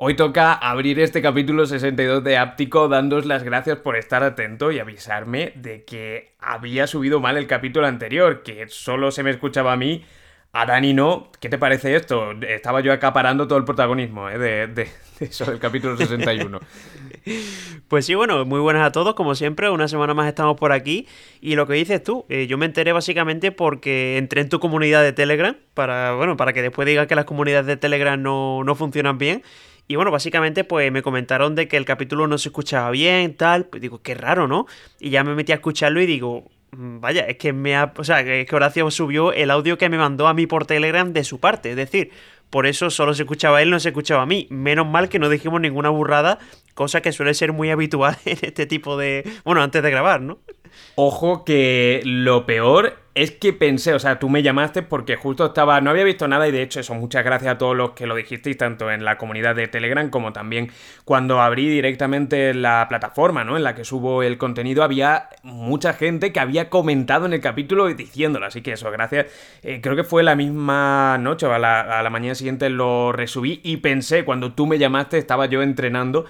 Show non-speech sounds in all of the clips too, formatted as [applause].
Hoy toca abrir este capítulo 62 de Áptico dándos las gracias por estar atento y avisarme de que había subido mal el capítulo anterior, que solo se me escuchaba a mí a Dani no, ¿qué te parece esto? Estaba yo acaparando todo el protagonismo ¿eh? de, eso del capítulo 61. [laughs] Pues sí, bueno, muy buenas a todos, como siempre, una semana más estamos por aquí. Y lo que dices tú, eh, yo me enteré básicamente porque entré en tu comunidad de Telegram, para, bueno, para que después digas que las comunidades de Telegram no, no funcionan bien. Y bueno, básicamente pues me comentaron de que el capítulo no se escuchaba bien, tal, pues digo, qué raro, ¿no? Y ya me metí a escucharlo y digo, vaya, es que me ha. O sea, que Horacio subió el audio que me mandó a mí por Telegram de su parte. Es decir, por eso solo se escuchaba él, no se escuchaba a mí. Menos mal que no dijimos ninguna burrada, cosa que suele ser muy habitual [laughs] en este tipo de. Bueno, antes de grabar, ¿no? Ojo que lo peor es que pensé, o sea, tú me llamaste porque justo estaba, no había visto nada y de hecho eso, muchas gracias a todos los que lo dijisteis, tanto en la comunidad de Telegram como también cuando abrí directamente la plataforma, ¿no? En la que subo el contenido, había mucha gente que había comentado en el capítulo diciéndolo, así que eso, gracias. Eh, creo que fue la misma noche o a la, a la mañana siguiente lo resubí y pensé, cuando tú me llamaste, estaba yo entrenando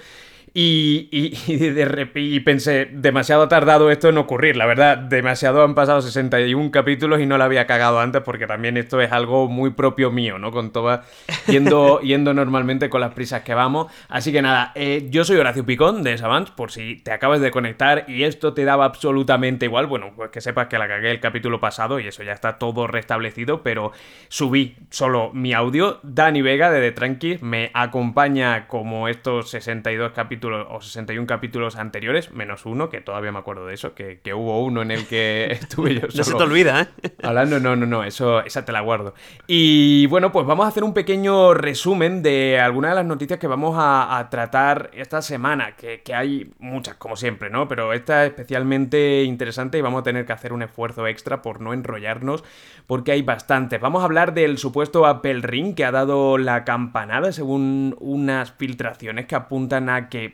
y, y, [laughs] de, y, pensé, demasiado tardado esto en ocurrir, la verdad, demasiado han pasado 61 capítulos y no lo había cagado antes porque también esto es algo muy propio mío, ¿no? Con toda, yendo, [laughs] yendo normalmente con las prisas que vamos. Así que nada, eh, yo soy Horacio Picón de Savants, por si te acabas de conectar y esto te daba absolutamente igual, bueno, pues que sepas que la cagué el capítulo pasado y eso ya está todo restablecido, pero subí solo mi audio. Dani Vega de The Tranquis me acompaña como estos 62 capítulos o 61 capítulos anteriores, menos uno, que todavía me acuerdo de eso, que, hubo uno en el que [laughs] estuve yo solo. no se te olvida, ¿eh? Hablando, no, no, no, eso, esa te la guardo. Y bueno, pues vamos a hacer un pequeño resumen de algunas de las noticias que vamos a, tratar esta semana, que, que, hay muchas, como siempre, ¿no? Pero esta es especialmente interesante y vamos a tener que hacer un esfuerzo extra por no enrollarnos, porque hay bastantes. Vamos a hablar del supuesto Apple Ring que ha dado la campanada según unas filtraciones que apuntan a que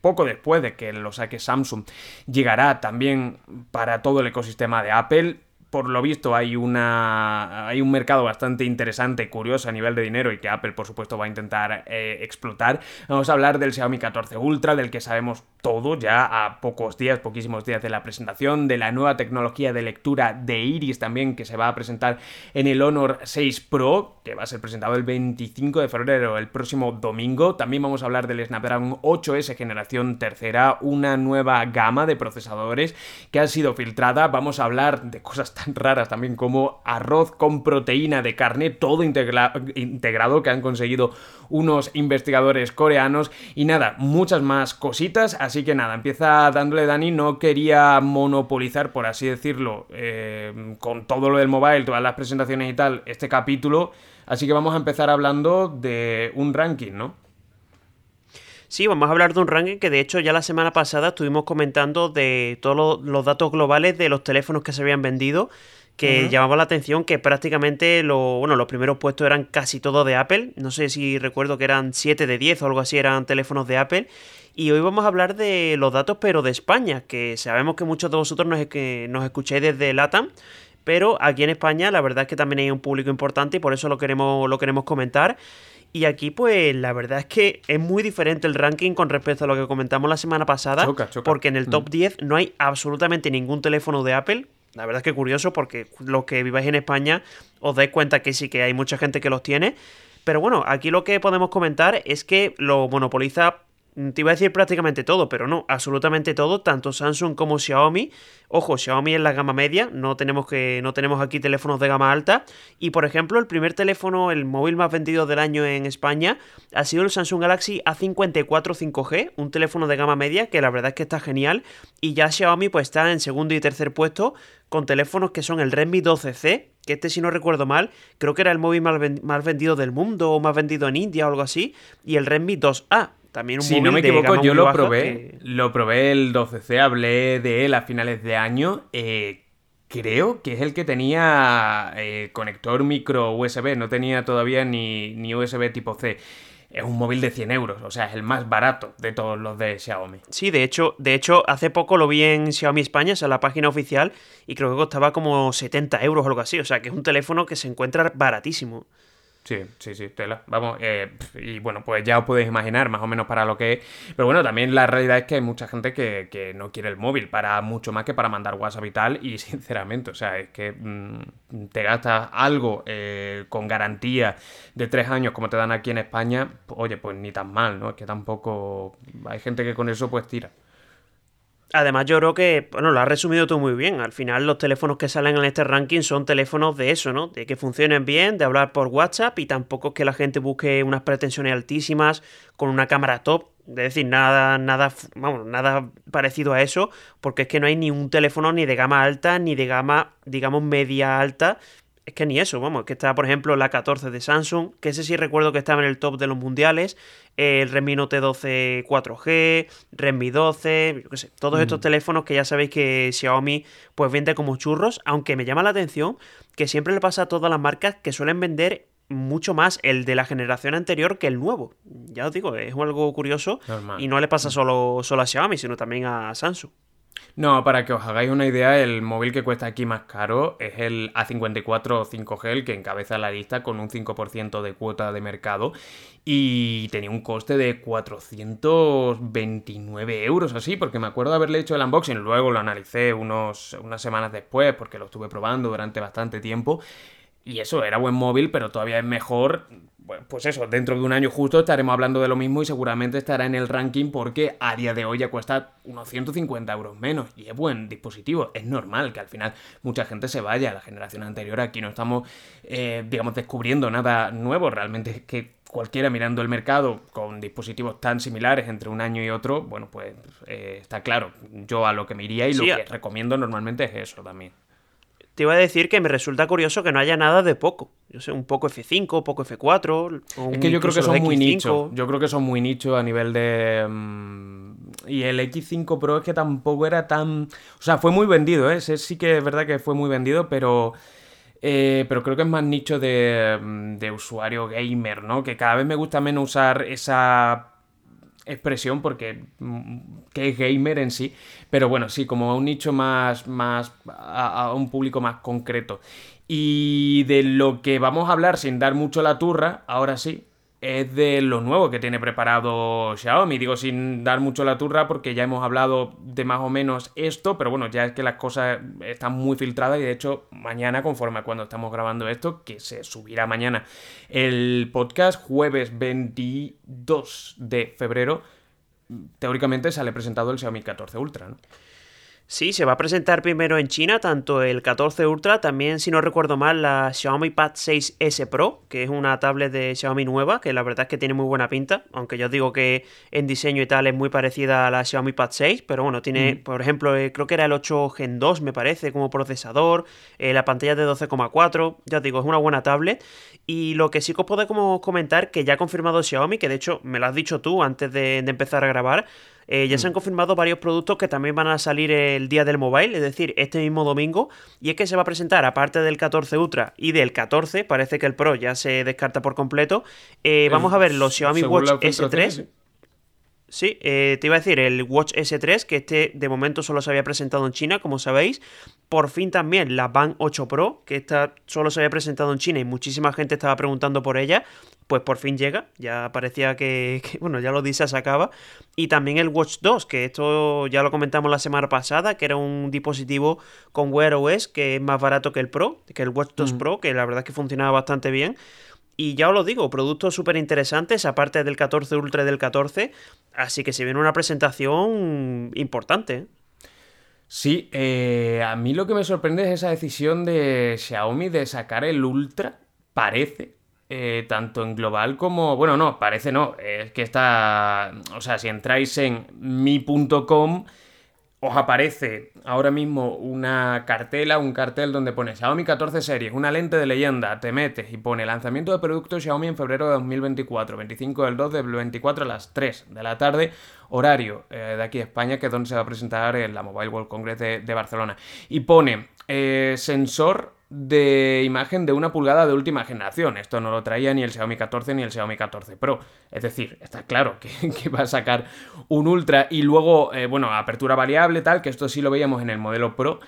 poco después de que lo saque Samsung, llegará también para todo el ecosistema de Apple por lo visto hay una hay un mercado bastante interesante, curioso a nivel de dinero y que Apple por supuesto va a intentar eh, explotar. Vamos a hablar del Xiaomi 14 Ultra, del que sabemos todo ya a pocos días, poquísimos días de la presentación, de la nueva tecnología de lectura de Iris también que se va a presentar en el Honor 6 Pro, que va a ser presentado el 25 de febrero, el próximo domingo. También vamos a hablar del Snapdragon 8S generación tercera, una nueva gama de procesadores que ha sido filtrada. Vamos a hablar de cosas raras también como arroz con proteína de carne, todo integrado que han conseguido unos investigadores coreanos. Y nada, muchas más cositas, así que nada, empieza dándole Dani, no quería monopolizar, por así decirlo, eh, con todo lo del mobile, todas las presentaciones y tal, este capítulo, así que vamos a empezar hablando de un ranking, ¿no? Sí, vamos a hablar de un ranking que de hecho ya la semana pasada estuvimos comentando de todos los, datos globales de los teléfonos que se habían vendido que llamaba la atención que prácticamente lo, bueno, los primeros puestos eran casi todos de Apple. No sé si recuerdo que eran 7 de 10 o algo así eran teléfonos de Apple. Y hoy vamos a hablar de los datos, pero de España, que sabemos que muchos de vosotros nos, que nos escucháis desde LATAM. Pero aquí en España la verdad es que también hay un público importante y por eso lo queremos, lo queremos comentar. Y aquí, pues, la verdad es que es muy diferente el ranking con respecto a lo que comentamos la semana pasada. Porque en el top 10 mm. no hay absolutamente ningún teléfono de Apple. La verdad es que curioso porque los que viváis en España os dais cuenta que sí que hay mucha gente que los tiene. Pero bueno, aquí lo que podemos comentar es que lo monopoliza te iba a decir prácticamente todo, pero no, absolutamente todo, tanto Samsung como Xiaomi. Ojo, Xiaomi es la gama media, no tenemos, que, no tenemos aquí teléfonos de gama alta. Y por ejemplo, el primer teléfono, el móvil más vendido del año en España, ha sido el Samsung Galaxy A54 5G, un teléfono de gama media que la verdad es que está genial. Y ya Xiaomi pues está en segundo y tercer puesto con teléfonos que son el Redmi 12C, que este si no recuerdo mal, creo que era el móvil más, vendido del mundo o más vendido en India o algo así, y el Redmi 2A, también un si no me equivoco, yo lo probé. Lo probé el 12C, hablé de él a finales de año. Eh, creo que es el que tenía eh, conector micro USB, no tenía todavía ni, ni USB tipo C es un móvil de 100 euros, o sea, es el más barato de todos los de Xiaomi. Sí, de hecho, de hecho, hace poco lo vi en Xiaomi España, o sea, la página oficial, y creo que costaba como 70 euros o algo así, o sea, que es un teléfono que se encuentra baratísimo. Sí, sí, sí, tela. Vamos, eh, y bueno, pues ya os podéis imaginar más o menos para lo que es. Pero bueno, también la realidad es que hay mucha gente que, no quiere el móvil para mucho más que para mandar WhatsApp y tal. Y [laughs] sinceramente, o sea, es que mm, te gastas algo eh, con garantía de tres años como te dan aquí en España, oye, pues ni tan mal, ¿no? Es que tampoco hay gente que con eso pues tira. Además, yo creo que, bueno, lo has resumido tú muy bien. Al final, los teléfonos que salen en este ranking son teléfonos de eso, ¿no? De que funcionen bien, de hablar por WhatsApp y tampoco es que la gente busque unas pretensiones altísimas con una cámara top. Es decir, nada, nada, vamos, nada parecido a eso, porque es que no hay ni un teléfono ni de gama alta ni de gama, digamos, media alta es que ni eso, vamos, que está por ejemplo la 14 de Samsung, que ese sí recuerdo que estaba en el top de los mundiales, el Redmi Note 12 4G, Redmi 12, yo qué sé, todos estos mm. teléfonos que ya sabéis que Xiaomi pues vende como churros, aunque me llama la atención que siempre le pasa a todas las marcas que suelen vender mucho más el de la generación anterior que el nuevo. Ya os digo, es algo curioso y no le pasa solo, solo a Xiaomi, sino también a Samsung. No, para que os hagáis una idea, el móvil que cuesta aquí más caro es el A54 5G, el que encabeza la lista con un 5% de cuota de mercado y tenía un coste de 429 euros así, porque me acuerdo de haberle hecho el unboxing, luego lo analicé unos, unas semanas después porque lo estuve probando durante bastante tiempo y eso, era buen móvil, pero todavía es mejor pues eso, dentro de un año justo estaremos hablando de lo mismo y seguramente estará en el ranking porque a día de hoy ya cuesta unos 150 euros menos y es buen dispositivo. Es normal que al final mucha gente se vaya a la generación anterior. Aquí no estamos, eh, digamos, descubriendo nada nuevo. Realmente es que cualquiera mirando el mercado con dispositivos tan similares entre un año y otro, bueno, pues eh, está claro. Yo a lo que me iría y lo que recomiendo normalmente es eso también te iba a decir que me resulta curioso que no haya nada de poco. Yo sé, un poco F5, poco F4. es que yo creo que son muy nicho. Yo creo que son muy nicho a nivel de. Mm, y el X5 Pro es que tampoco era tan. O sea, fue muy vendido, ¿eh? Ese sí que es verdad que fue muy vendido, pero. Eh, pero creo que es más nicho de, mm, de usuario gamer, ¿no? Que cada vez me gusta menos usar esa expresión porque mm, que es gamer en sí, pero bueno, sí, como a un nicho más, más a, un público más concreto. Y de lo que vamos a hablar sin dar mucho la turra, ahora sí, es de lo nuevo que tiene preparado Xiaomi. Digo sin dar mucho la turra porque ya hemos hablado de más o menos esto, pero bueno, ya es que las cosas están muy filtradas y de hecho mañana, conforme a cuando estamos grabando esto, que se subirá mañana el podcast jueves 22 de febrero, teóricamente sale presentado el Xiaomi 14 Ultra, ¿no? Sí, se va a presentar primero en China, tanto el 14 Ultra, también si no recuerdo mal la Xiaomi Pad 6S Pro, que es una tablet de Xiaomi nueva, que la verdad es que tiene muy buena pinta, aunque yo digo que en diseño y tal es muy parecida a la Xiaomi Pad 6, pero bueno, tiene, mm. por ejemplo, eh, creo que era el 8 Gen 2 me parece como procesador, eh, la pantalla de 12,4, ya os digo, es una buena tablet. Y lo que sí que os puedo comentar, que ya ha confirmado Xiaomi, que de hecho me lo has dicho tú antes de empezar a grabar, eh, ya se han mm. confirmado varios productos que también van a salir el día del mobile, es decir, este mismo domingo. Y es que se va a presentar, aparte del 14 Ultra y del 14, parece que el Pro ya se descarta por completo. Eh, vamos a ver los Xiaomi Watch S3. Sí, eh, te iba a decir, el Watch S3, que este de momento solo se había presentado en China, como sabéis. Por fin también la Band 8 Pro, que esta solo se había presentado en China y muchísima gente estaba preguntando por ella. Pues por fin llega, ya parecía que, [laughs] bueno, ya lo dice, se acaba. Y también el Watch 2, que esto ya lo comentamos la semana pasada, que era un dispositivo con Wear OS que es más barato que el Pro, que el Watch 2 mm. Pro, que la verdad es que funcionaba bastante bien. Y ya os lo digo, productos súper interesantes, aparte del 14 Ultra del 14. Así que se viene una presentación importante. ¿eh? Sí, eh, a mí lo que me sorprende es esa decisión de Xiaomi de sacar el Ultra, parece, eh, tanto en global como... Bueno, no, parece no, es que está... O sea, si entráis en mi.com os aparece ahora mismo una cartela, un cartel donde pone Xiaomi 14 series, una lente de leyenda, te metes y pone lanzamiento de productos Xiaomi en febrero de 2024, 25 del 2 del 24 a las 3 de la tarde, horario eh, de aquí a España, que es donde se va a presentar en la Mobile World Congress de, Barcelona. Y pone eh, sensor de imagen de una pulgada de última generación. Esto no lo traía ni el Xiaomi 14 ni el Xiaomi 14 Pro. Es decir, está claro [laughs] que, va a sacar un Ultra y luego, eh, bueno, apertura variable, tal, que esto sí lo veíamos en el modelo Pro.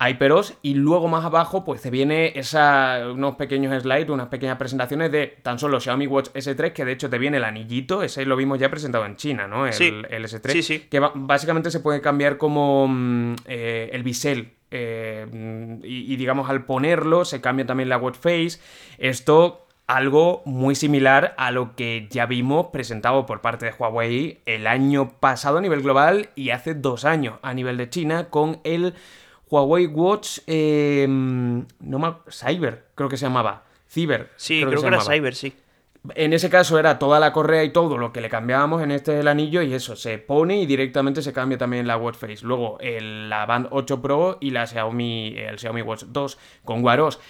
HyperOS y luego más abajo pues te viene esa, unos pequeños slides, unas pequeñas presentaciones de tan solo Xiaomi Watch S3 que de hecho te viene el anillito, ese lo vimos ya presentado en China, ¿no? El, el S3, sí, sí. que básicamente se puede cambiar como mm, eh, el bisel eh, y, y, digamos al ponerlo se cambia también la watch face. Esto algo muy similar a lo que ya vimos presentado por parte de Huawei el año pasado a nivel global y hace dos años a nivel de China con el Huawei Watch eh, no Cyber, creo que se llamaba. Cyber. Sí, creo, que, era Cyber, sí. En ese caso era toda la correa y todo lo que le cambiábamos, en este el anillo y eso, se pone y directamente se cambia también la Watch Face. Luego el, la Band 8 Pro y la Xiaomi, el Xiaomi Watch 2 con Guaros.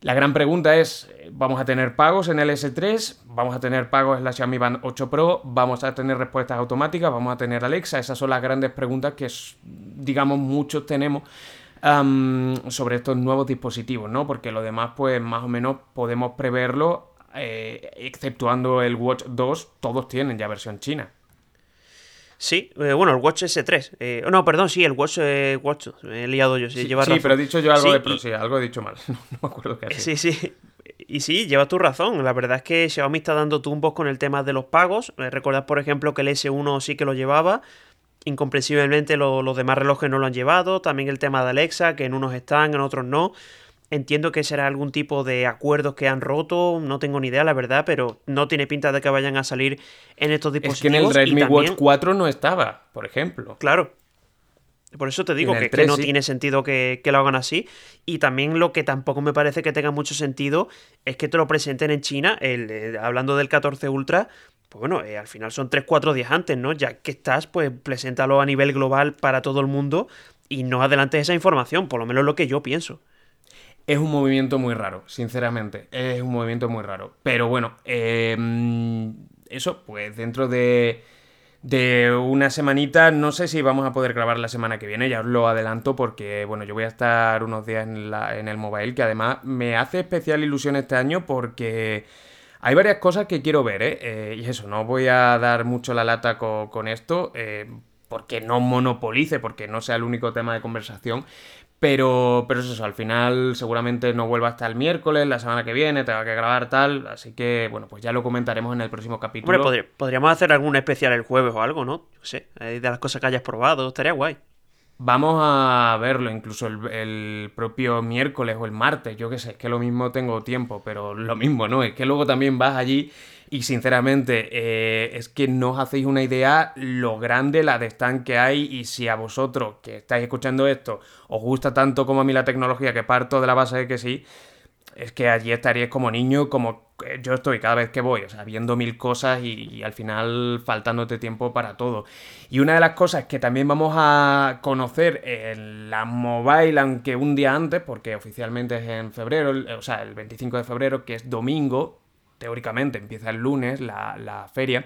La gran pregunta es, ¿vamos a tener pagos en el S3? ¿Vamos a tener pagos en la Xiaomi Band 8 Pro? ¿Vamos a tener respuestas automáticas? ¿Vamos a tener Alexa? Esas son las grandes preguntas que, digamos, muchos tenemos sobre estos nuevos dispositivos, ¿no? Porque lo demás, pues, más o menos podemos preverlo, eh, exceptuando el Watch 2, todos tienen ya versión china. Sí, eh, bueno, el Watch S3. Eh, no, perdón, sí, el Watch, eh, Watch he liado yo. Sí, sí, pero he dicho yo algo de pro, sí, algo he dicho mal. [laughs] No, me acuerdo qué Sí, sí. Y sí, llevas tu razón. La verdad es que Xiaomi está dando tumbos con el tema de los pagos. Recordad, por ejemplo, que el S1 sí que lo llevaba. Incomprensiblemente los demás relojes no lo han llevado. También el tema de Alexa, que en unos están, en otros no. Entiendo que será algún tipo de acuerdos que han roto, no tengo ni idea, la verdad, pero no tiene pinta de que vayan a salir en estos dispositivos. Es que en el Redmi Watch 4 no estaba, por ejemplo. Claro. Por eso te digo que, no tiene sentido que, lo hagan así. Y también lo que tampoco me parece que tenga mucho sentido es que te lo presenten en China, el, eh, hablando del 14 Ultra, pues bueno, eh, al final son 3-4 días antes, ¿no? Ya que estás, pues preséntalo a nivel global para todo el mundo y no adelantes esa información, por lo menos lo que yo pienso. Es un movimiento muy raro, sinceramente. Es un movimiento muy raro. Pero bueno, em, eso, pues dentro de, de una semanita, no sé si vamos a poder grabar la semana que viene, ya os lo adelanto porque, bueno, yo voy a estar unos días en, la, en el mobile, que además me hace especial ilusión este año porque hay varias cosas que quiero ver, ¿eh? eh y eso, no voy a dar mucho la lata con, esto, eh, porque no monopolice, porque no sea el único tema de conversación, pero, pero es eso, al final seguramente no vuelva hasta el miércoles, la semana que viene, tenga que grabar tal, así que bueno, pues ya lo comentaremos en el próximo capítulo. Hombre, podríamos hacer algún especial el jueves o algo, ¿no? No sé, de las cosas que hayas probado, estaría guay. Vamos a verlo incluso el, propio miércoles o el martes, yo qué sé, es que lo mismo tengo tiempo, pero lo mismo, ¿no? Es que luego también vas allí y sinceramente, eh, es que no os hacéis una idea lo grande la de stand que hay y si a vosotros que estáis escuchando esto os gusta tanto como a mí la tecnología, que parto de la base de que sí, es que allí estaríais como niño, como yo estoy cada vez que voy, o sea, viendo mil cosas y, al final faltándote tiempo para todo. Y una de las cosas que también vamos a conocer en la mobile, aunque un día antes, porque oficialmente es en febrero, o sea, el 25 de febrero, que es domingo, teóricamente empieza el lunes la, feria,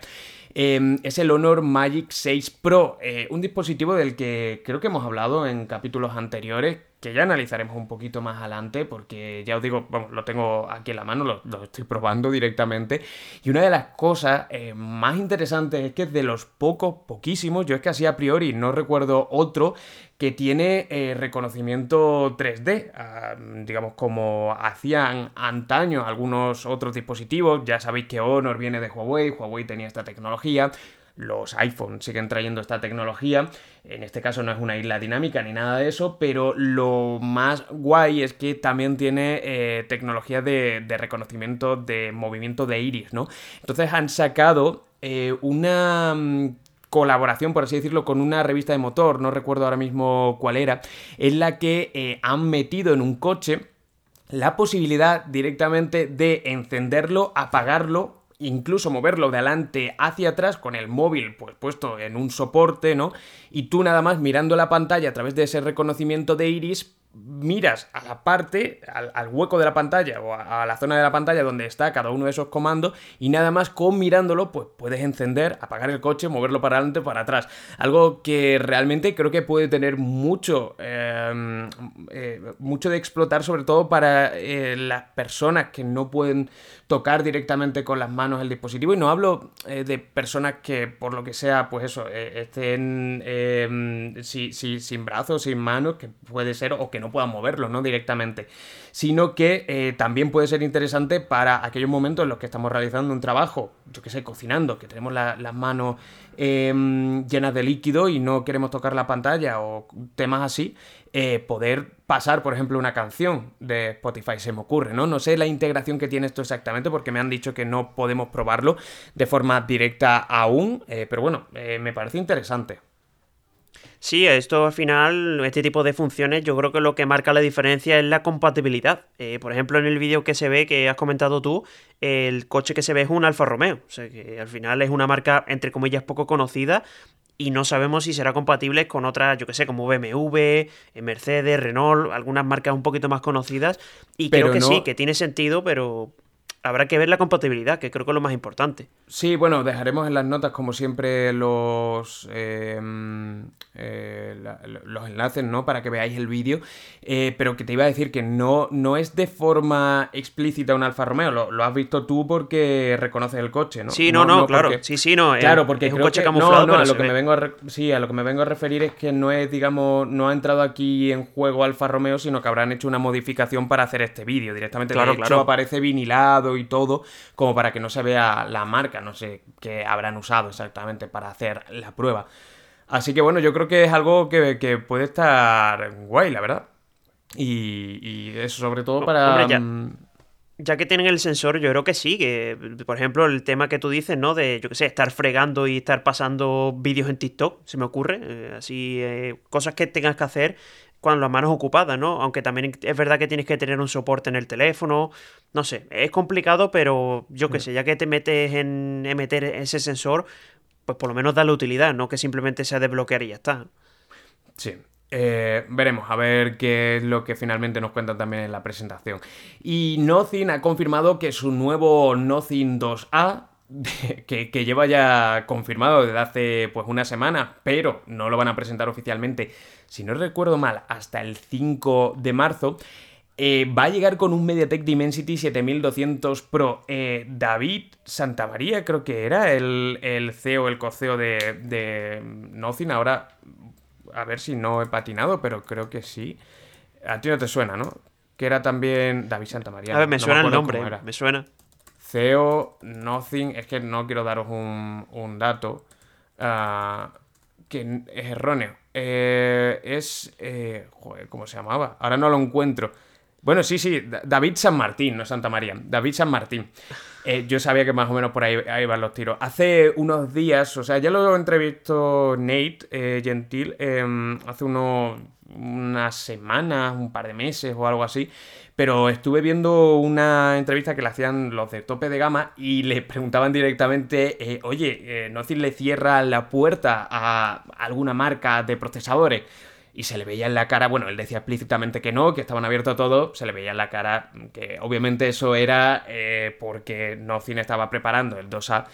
em, es el Honor Magic 6 Pro, eh, un dispositivo del que creo que hemos hablado en capítulos anteriores, que ya analizaremos un poquito más adelante, porque ya os digo, lo tengo aquí en la mano, lo, estoy probando directamente. Y una de las cosas eh, más interesantes es que de los pocos, poquísimos, yo es que así a priori no recuerdo otro que tiene eh, reconocimiento 3D, ah, digamos como hacían antaño algunos otros dispositivos, ya sabéis que Honor viene de Huawei, Huawei tenía esta tecnología, los iPhones siguen trayendo esta tecnología. En este caso no es una isla dinámica ni nada de eso, pero lo más guay es que también tiene eh, tecnología de, reconocimiento de movimiento de iris, ¿no? Entonces han sacado eh, una mm, colaboración, por así decirlo, con una revista de motor, no recuerdo ahora mismo cuál era, en la que eh, han metido en un coche la posibilidad directamente de encenderlo, apagarlo incluso moverlo de adelante hacia atrás con el móvil pues puesto en un soporte, ¿no? Y tú nada más mirando la pantalla a través de ese reconocimiento de iris miras a la parte, al, hueco de la pantalla o a, la zona de la pantalla donde está cada uno de esos comandos y nada más con mirándolo pues puedes encender, apagar el coche, moverlo para adelante o para atrás. Algo que realmente creo que puede tener mucho, em, eh, mucho de explotar sobre todo para eh, las personas que no pueden tocar directamente con las manos el dispositivo y no hablo eh, de personas que por lo que sea pues eso estén em, sin brazos, sin manos, que puede ser o que no no puedan moverlo, ¿no? Directamente. Sino que eh, también puede ser interesante para aquellos momentos en los que estamos realizando un trabajo, yo que sé, cocinando, que tenemos las manos em, llenas de líquido y no queremos tocar la pantalla o temas así, eh, poder pasar, por ejemplo, una canción de Spotify, se me ocurre, ¿no? No sé la integración que tiene esto exactamente porque me han dicho que no podemos probarlo de forma directa aún, eh, pero bueno, me parece interesante. Sí, esto al final, este tipo de funciones, yo creo que lo que marca la diferencia es la compatibilidad. Eh, por ejemplo, en el vídeo que se ve, que has comentado tú, el coche que se ve es un Alfa Romeo. O sea que al final es una marca, entre comillas, poco conocida y no sabemos si será compatible con otras, yo que sé, como BMW, eh, Mercedes, Renault, algunas marcas un poquito más conocidas. Y creo que sí, que tiene sentido, pero habrá que ver la compatibilidad, que creo que es lo más importante. Sí, bueno, dejaremos en las notas, como siempre, los, em, eh, los enlaces, ¿no? Para que veáis el vídeo. Eh, pero que te iba a decir que no, no es de forma explícita un Alfa Romeo. Lo, has visto tú porque reconoces el coche, ¿no? Sí, no, no, claro. Sí, sí, no. Claro, porque es un coche camuflado. No, no, a lo que me vengo a sí, a lo que me vengo a referir es que no es, digamos, no ha entrado aquí en juego Alfa Romeo, sino que habrán hecho una modificación para hacer este vídeo. Directamente, claro, de hecho, aparece vinilado y todo, como para que no se vea la marca, no sé qué habrán usado exactamente para hacer la prueba. Así que bueno, yo creo que es algo que, puede estar guay, la verdad. Y, eso sobre todo para... Mm, ya, que tienen el sensor, yo creo que sí, que por ejemplo el tema que tú dices, ¿no? De, yo qué sé, estar fregando y estar pasando vídeos en TikTok, se me ocurre, eh, así, eh, cosas que tengas que hacer con las manos ocupadas, ¿no? Aunque también es verdad que tienes que tener un soporte en el teléfono, no sé, es complicado, pero yo qué mm. sé, ya que te metes en, meter ese sensor, pues por lo menos da la utilidad, no que simplemente sea desbloquear y ya está. Sí, eh, veremos a ver qué es lo que finalmente nos cuentan también en la presentación. Y Nothing ha confirmado que su nuevo Nothing 2A [laughs] que, lleva ya confirmado desde hace pues una semana, pero no lo van a presentar oficialmente, si no recuerdo mal, hasta el 5 de marzo. Eh, va a llegar con un MediaTek Dimensity 7200 Pro. Eh, David Santamaría, creo que era el, el CEO, el coceo de, de Nothing. Ahora, a ver si no he patinado, pero creo que sí. A ti no te suena, ¿no? Que era también David Santamaría. A ver, me suena el nombre, me suena. CEO Nothing, es que no quiero daros un, dato ah, que es erróneo. Eh, es. Eh, joder, ¿cómo se llamaba? Ahora no lo encuentro. Bueno, sí, sí, David San Martín, no Santa María. David San Martín. Eh, yo sabía que más o menos por ahí, ahí, van los tiros. Hace unos días, o sea, ya lo entrevistó Nate Gentil em, hace unos, unas semanas, un par de meses o algo así pero estuve viendo una entrevista que le hacían los de tope de gama y le [laughs] preguntaban directamente, eh, oye, eh, ¿no le cierra la puerta a alguna marca de procesadores? Y se le veía en la cara, bueno, él decía explícitamente que no, que estaban abiertos a todo, se le veía en la cara que obviamente eso era eh, porque Nothing estaba preparando el 2A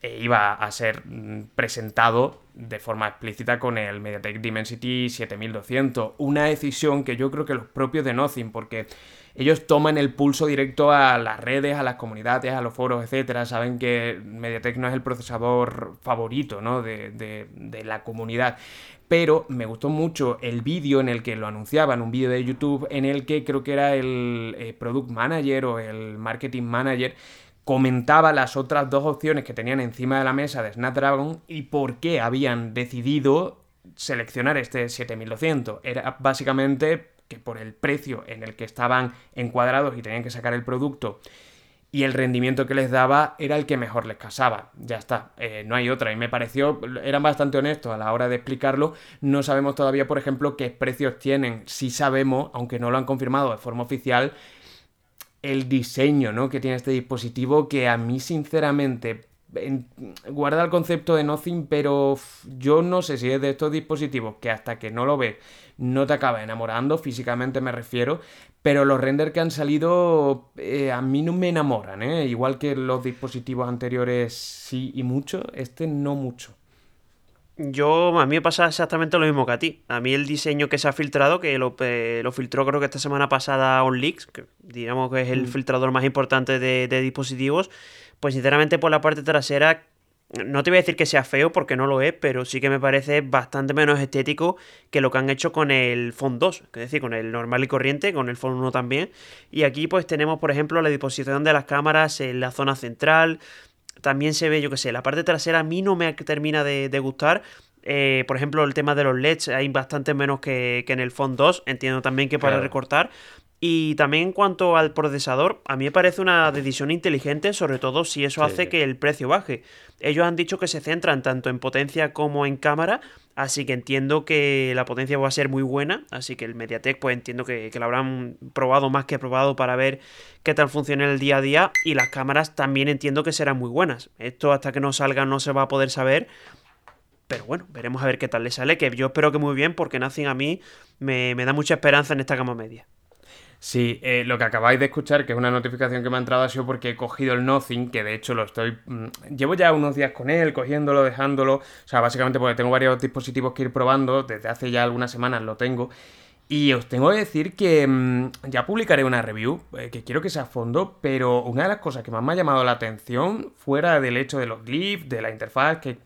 e iba a ser mm, presentado de forma explícita con el MediaTek Dimensity 7200. Una decisión que yo creo que los propios de Nothing, porque ellos toman el pulso directo a las redes, a las comunidades, a los foros, etcétera. Saben que MediaTek no es el procesador favorito ¿no? de, la comunidad pero me gustó mucho el vídeo en el que lo anunciaban, un vídeo de YouTube en el que creo que era el eh, Product Manager o el Marketing Manager comentaba las otras dos opciones que tenían encima de la mesa de Snapdragon y por qué habían decidido seleccionar este 7200. Era básicamente que por el precio en el que estaban encuadrados y tenían que sacar el producto y el rendimiento que les daba era el que mejor les casaba. Ya está, eh, no hay otra. Y me pareció, eran bastante honestos a la hora de explicarlo. No sabemos todavía, por ejemplo, qué precios tienen. Sí sabemos, aunque no lo han confirmado de forma oficial, el diseño ¿no? que tiene este dispositivo que a mí sinceramente guarda el concepto de Nothing, pero yo no sé si es de estos dispositivos que hasta que no lo ves no te acaba enamorando, físicamente me refiero, pero los renders que han salido eh, a mí no me enamoran, ¿eh? igual que los dispositivos anteriores sí y mucho, este no mucho. Yo, a mí me pasa exactamente lo mismo que a ti. A mí el diseño que se ha filtrado, que lo, eh, filtró creo que esta semana pasada OnLeaks, que digamos que es el mm. filtrador más importante de, de dispositivos, pues sinceramente por la parte trasera no te voy a decir que sea feo porque no lo es, pero sí que me parece bastante menos estético que lo que han hecho con el Phone 2, es decir, con el normal y corriente, con el Phone 1 también. Y aquí pues tenemos, por ejemplo, la disposición de las cámaras en la zona central. También se ve, yo que sé, la parte trasera a mí no me termina de, gustar. Eh, por ejemplo, el tema de los LEDs hay bastante menos que, que en el Phone 2. Entiendo también que para recortar. Y también en cuanto al procesador, a mí me parece una decisión inteligente, sobre todo si eso hace que el precio baje. Ellos han dicho que se centran tanto en potencia como en cámara, así que entiendo que la potencia va a ser muy buena, así que el MediaTek pues entiendo que, que lo habrán probado más que probado para ver qué tal funciona el día a día y las cámaras también entiendo que serán muy buenas. Esto hasta que no salga no se va a poder saber, pero bueno, veremos a ver qué tal le sale, que yo espero que muy bien porque Nothing a mí me, me da mucha esperanza en esta gama media. Sí, eh, lo que acabáis de escuchar, que es una notificación que me ha entrado, ha sido porque he cogido el Nothing, que de hecho lo estoy... Mm, llevo ya unos días con él, cogiéndolo, dejándolo. O sea, básicamente porque tengo varios dispositivos que ir probando, desde hace ya algunas semanas lo tengo. Y os tengo que decir que mm, ya publicaré una review, eh, que quiero que sea a fondo, pero una de las cosas que más me ha llamado la atención, fuera del hecho de los glyphs, de la interfaz, que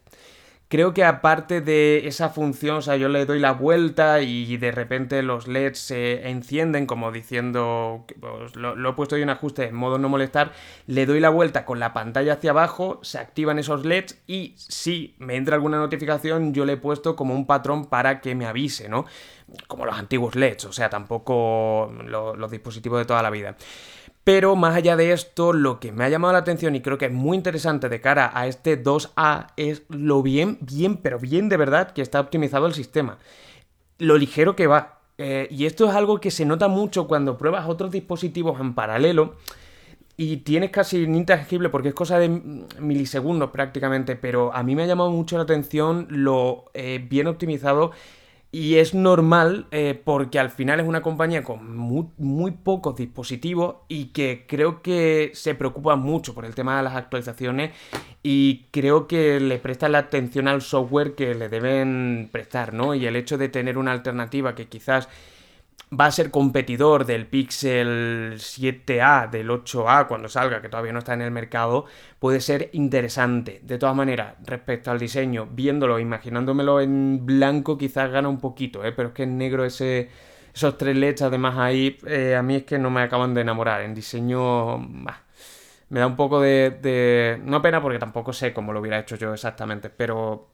Creo que aparte de esa función, o sea, yo le doy la vuelta y de repente los LEDs se encienden como diciendo, pues, lo, he puesto en ajuste en modo no molestar, le doy la vuelta con la pantalla hacia abajo, se activan esos LEDs y si me entra alguna notificación yo le he puesto como un patrón para que me avise, ¿no? Como los antiguos LEDs, o sea, tampoco los dispositivos de toda la vida. Pero más allá de esto, lo que me ha llamado la atención y creo que es muy interesante de cara a este 2A es lo bien, bien, pero bien de verdad que está optimizado el sistema. Lo ligero que va. Eh, y esto es algo que se nota mucho cuando pruebas otros dispositivos en paralelo y tienes casi intangible porque es cosa de milisegundos prácticamente, pero a mí me ha llamado mucho la atención lo eh, bien optimizado y es normal eh, porque al final es una compañía con muy, pocos dispositivos y que creo que se preocupa mucho por el tema de las actualizaciones y creo que le presta la atención al software que le deben prestar, ¿no? Y el hecho de tener una alternativa que quizás va a ser competidor del Pixel 7A, del 8A cuando salga, que todavía no está en el mercado, puede ser interesante. De todas maneras, respecto al diseño, viéndolo, imaginándomelo en blanco, quizás gana un poquito, ¿eh? pero es que en negro ese, esos tres LEDs además ahí, eh, a mí es que no me acaban de enamorar. En diseño... me da un poco de, No pena porque tampoco sé cómo lo hubiera hecho yo exactamente, pero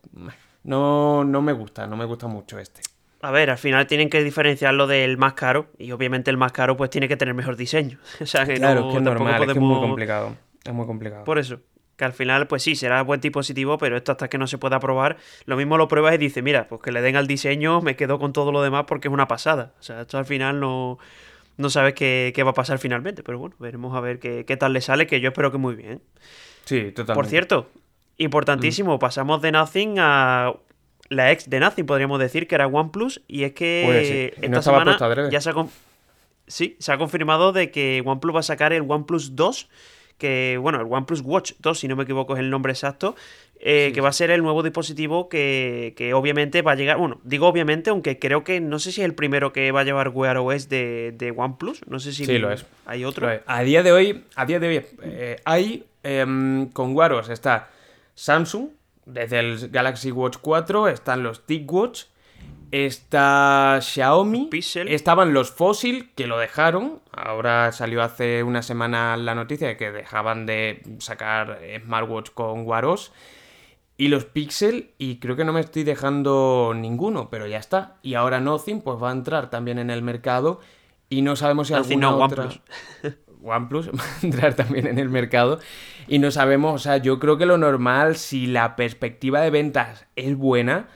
no, no me gusta, no me gusta mucho este. A ver, al final tienen que diferenciarlo del más caro y obviamente el más caro pues tiene que tener mejor diseño. [laughs] o sea, que claro, que es normal, es, que es muy complicado. Es muy complicado. Por eso. Que al final, pues sí, será buen dispositivo, pero esto hasta que no se pueda probar, lo mismo lo pruebas y dices, mira, pues que le den al diseño, me quedo con todo lo demás porque es una pasada. O sea, esto al final no, no sabes qué, qué va a pasar finalmente, pero bueno, veremos a ver qué, qué, tal le sale, que yo espero que muy bien. Sí, totalmente. Por cierto, importantísimo, pasamos de Nothing a la ex de Nothing, podríamos decir, que era OnePlus, y es que esta semana ya se ha, sí, se ha confirmado de que OnePlus va a sacar el OnePlus 2, que, bueno, el OnePlus Watch 2, si no me equivoco es el nombre exacto, eh, que va a ser el nuevo dispositivo que, que, obviamente va a llegar, bueno, digo obviamente, aunque creo que no sé si es el primero que va a llevar Wear OS de, de OnePlus, no sé si sí, lo es. hay otro. A día de hoy, a día de hoy eh, hay em, con Wear OS está Samsung, desde el Galaxy Watch 4 están los TicWatch, está Xiaomi, estaban los Fossil que lo dejaron, ahora salió hace una semana la noticia de que dejaban de sacar smartwatch con Waros y los Pixel y creo que no me estoy dejando ninguno, pero ya está. Y ahora Nothing pues va a entrar también en el mercado y no sabemos si alguna otra [laughs] OnePlus [laughs] va a entrar también en el mercado. Y no sabemos, o sea, yo creo que lo normal, si la perspectiva de ventas es buena,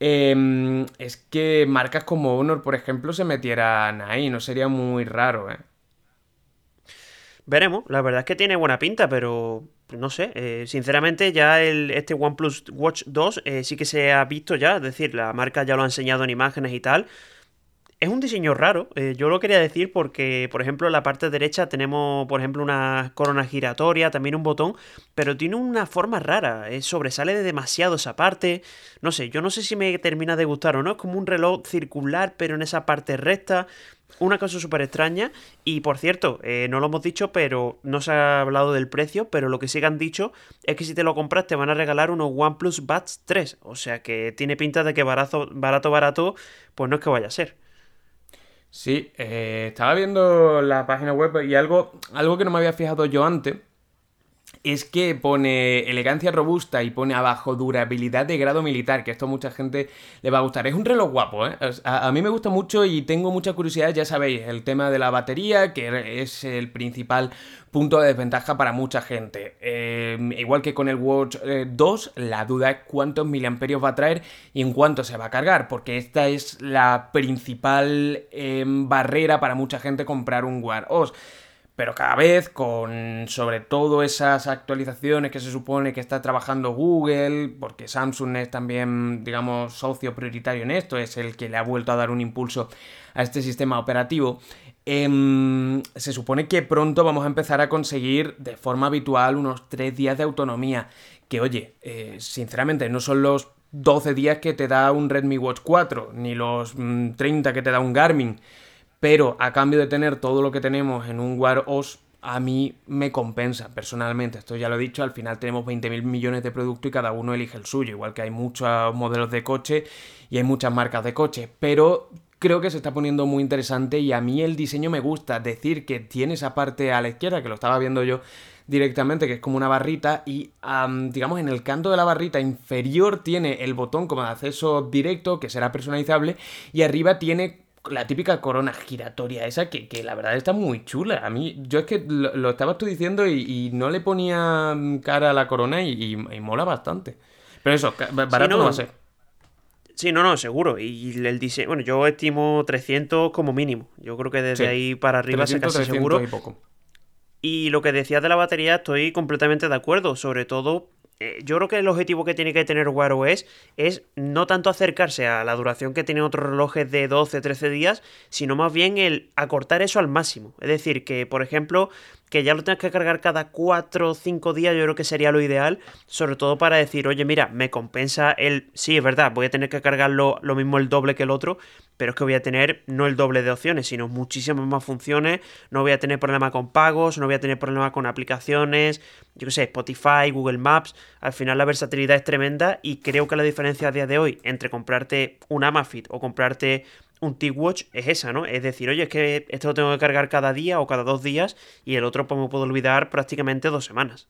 em, es que marcas como Honor, por ejemplo, se metieran ahí, no sería muy raro, ¿eh? Veremos, la verdad es que tiene buena pinta, pero no sé, eh, sinceramente ya el, este OnePlus Watch 2 eh, sí que se ha visto ya, es decir, la marca ya lo ha enseñado en imágenes y tal, es un diseño raro, eh, yo lo quería decir porque, por ejemplo, en la parte derecha tenemos, por ejemplo, una corona giratoria, también un botón, pero tiene una forma rara, eh, sobresale de demasiado esa parte, no sé, yo no sé si me termina de gustar o no, es como un reloj circular, pero en esa parte recta, una cosa súper extraña, y por cierto, eh, no lo hemos dicho, pero no se ha hablado del precio, pero lo que sí que han dicho es que si te lo compras te van a regalar unos OnePlus Buds 3, o sea que tiene pinta de que barato, barato, barato, pues no es que vaya a ser. Sí, eh, estaba viendo la página web y algo, algo que no me había fijado yo antes es que pone elegancia robusta y pone abajo durabilidad de grado militar, que esto a mucha gente le va a gustar. Es un reloj guapo, ¿eh? A, mí me gusta mucho y tengo mucha curiosidad, ya sabéis, el tema de la batería, que es el principal punto de desventaja para mucha gente. Em, igual que con el Watch 2, eh, la duda es cuántos miliamperios va a traer y en cuánto se va a cargar, porque esta es la principal em, barrera para mucha gente comprar un Wear OS pero cada vez con sobre todo esas actualizaciones que se supone que está trabajando Google, porque Samsung es también, digamos, socio prioritario en esto, es el que le ha vuelto a dar un impulso a este sistema operativo, em, se supone que pronto vamos a empezar a conseguir de forma habitual unos 3 días de autonomía, que oye, eh, sinceramente no son los 12 días que te da un Redmi Watch 4, ni los 30 mm, que te da un Garmin pero a cambio de tener todo lo que tenemos en un War OS, a mí me compensa personalmente. Esto ya lo he dicho, al final tenemos 20.000 millones de productos y cada uno elige el suyo, igual que hay muchos modelos de coche y hay muchas marcas de coche, pero creo que se está poniendo muy interesante y a mí el diseño me gusta. Decir que tiene esa parte a la izquierda, que lo estaba viendo yo directamente, que es como una barrita, y digamos en el canto de la barrita inferior tiene el botón como de acceso directo, que será personalizable, y arriba tiene la típica corona giratoria esa que, la verdad está muy chula. A mí, yo es que lo, estabas tú diciendo y, no le ponía cara a la corona y, mola bastante. Pero eso, barato no, va a ser. Sí, no, no, seguro. Y el diseño, bueno, yo estimo 300 como mínimo. Yo creo que desde ahí para arriba se casi seguro. Y, poco. y lo que decías de la batería estoy completamente de acuerdo, sobre todo yo creo que el objetivo que tiene que tener Wear OS es no tanto acercarse a la duración que tienen otros relojes de 12, 13 días, sino más bien el acortar eso al máximo. Es decir, que por ejemplo, que ya lo tengas que cargar cada 4 o 5 días, yo creo que sería lo ideal, sobre todo para decir, oye, mira, me compensa el, sí, es verdad, voy a tener que cargarlo lo mismo el doble que el otro, pero es que voy a tener no el doble de opciones, sino muchísimas más funciones, no voy a tener problema con pagos, no voy a tener problema con aplicaciones, yo qué sé, Spotify, Google Maps, al final la versatilidad es tremenda y creo que la diferencia a día de hoy entre comprarte un Amafit o comprarte un T-Watch es esa, ¿no? Es decir, oye, es que esto lo tengo que cargar cada día o cada dos días y el otro pues me puedo olvidar prácticamente dos semanas.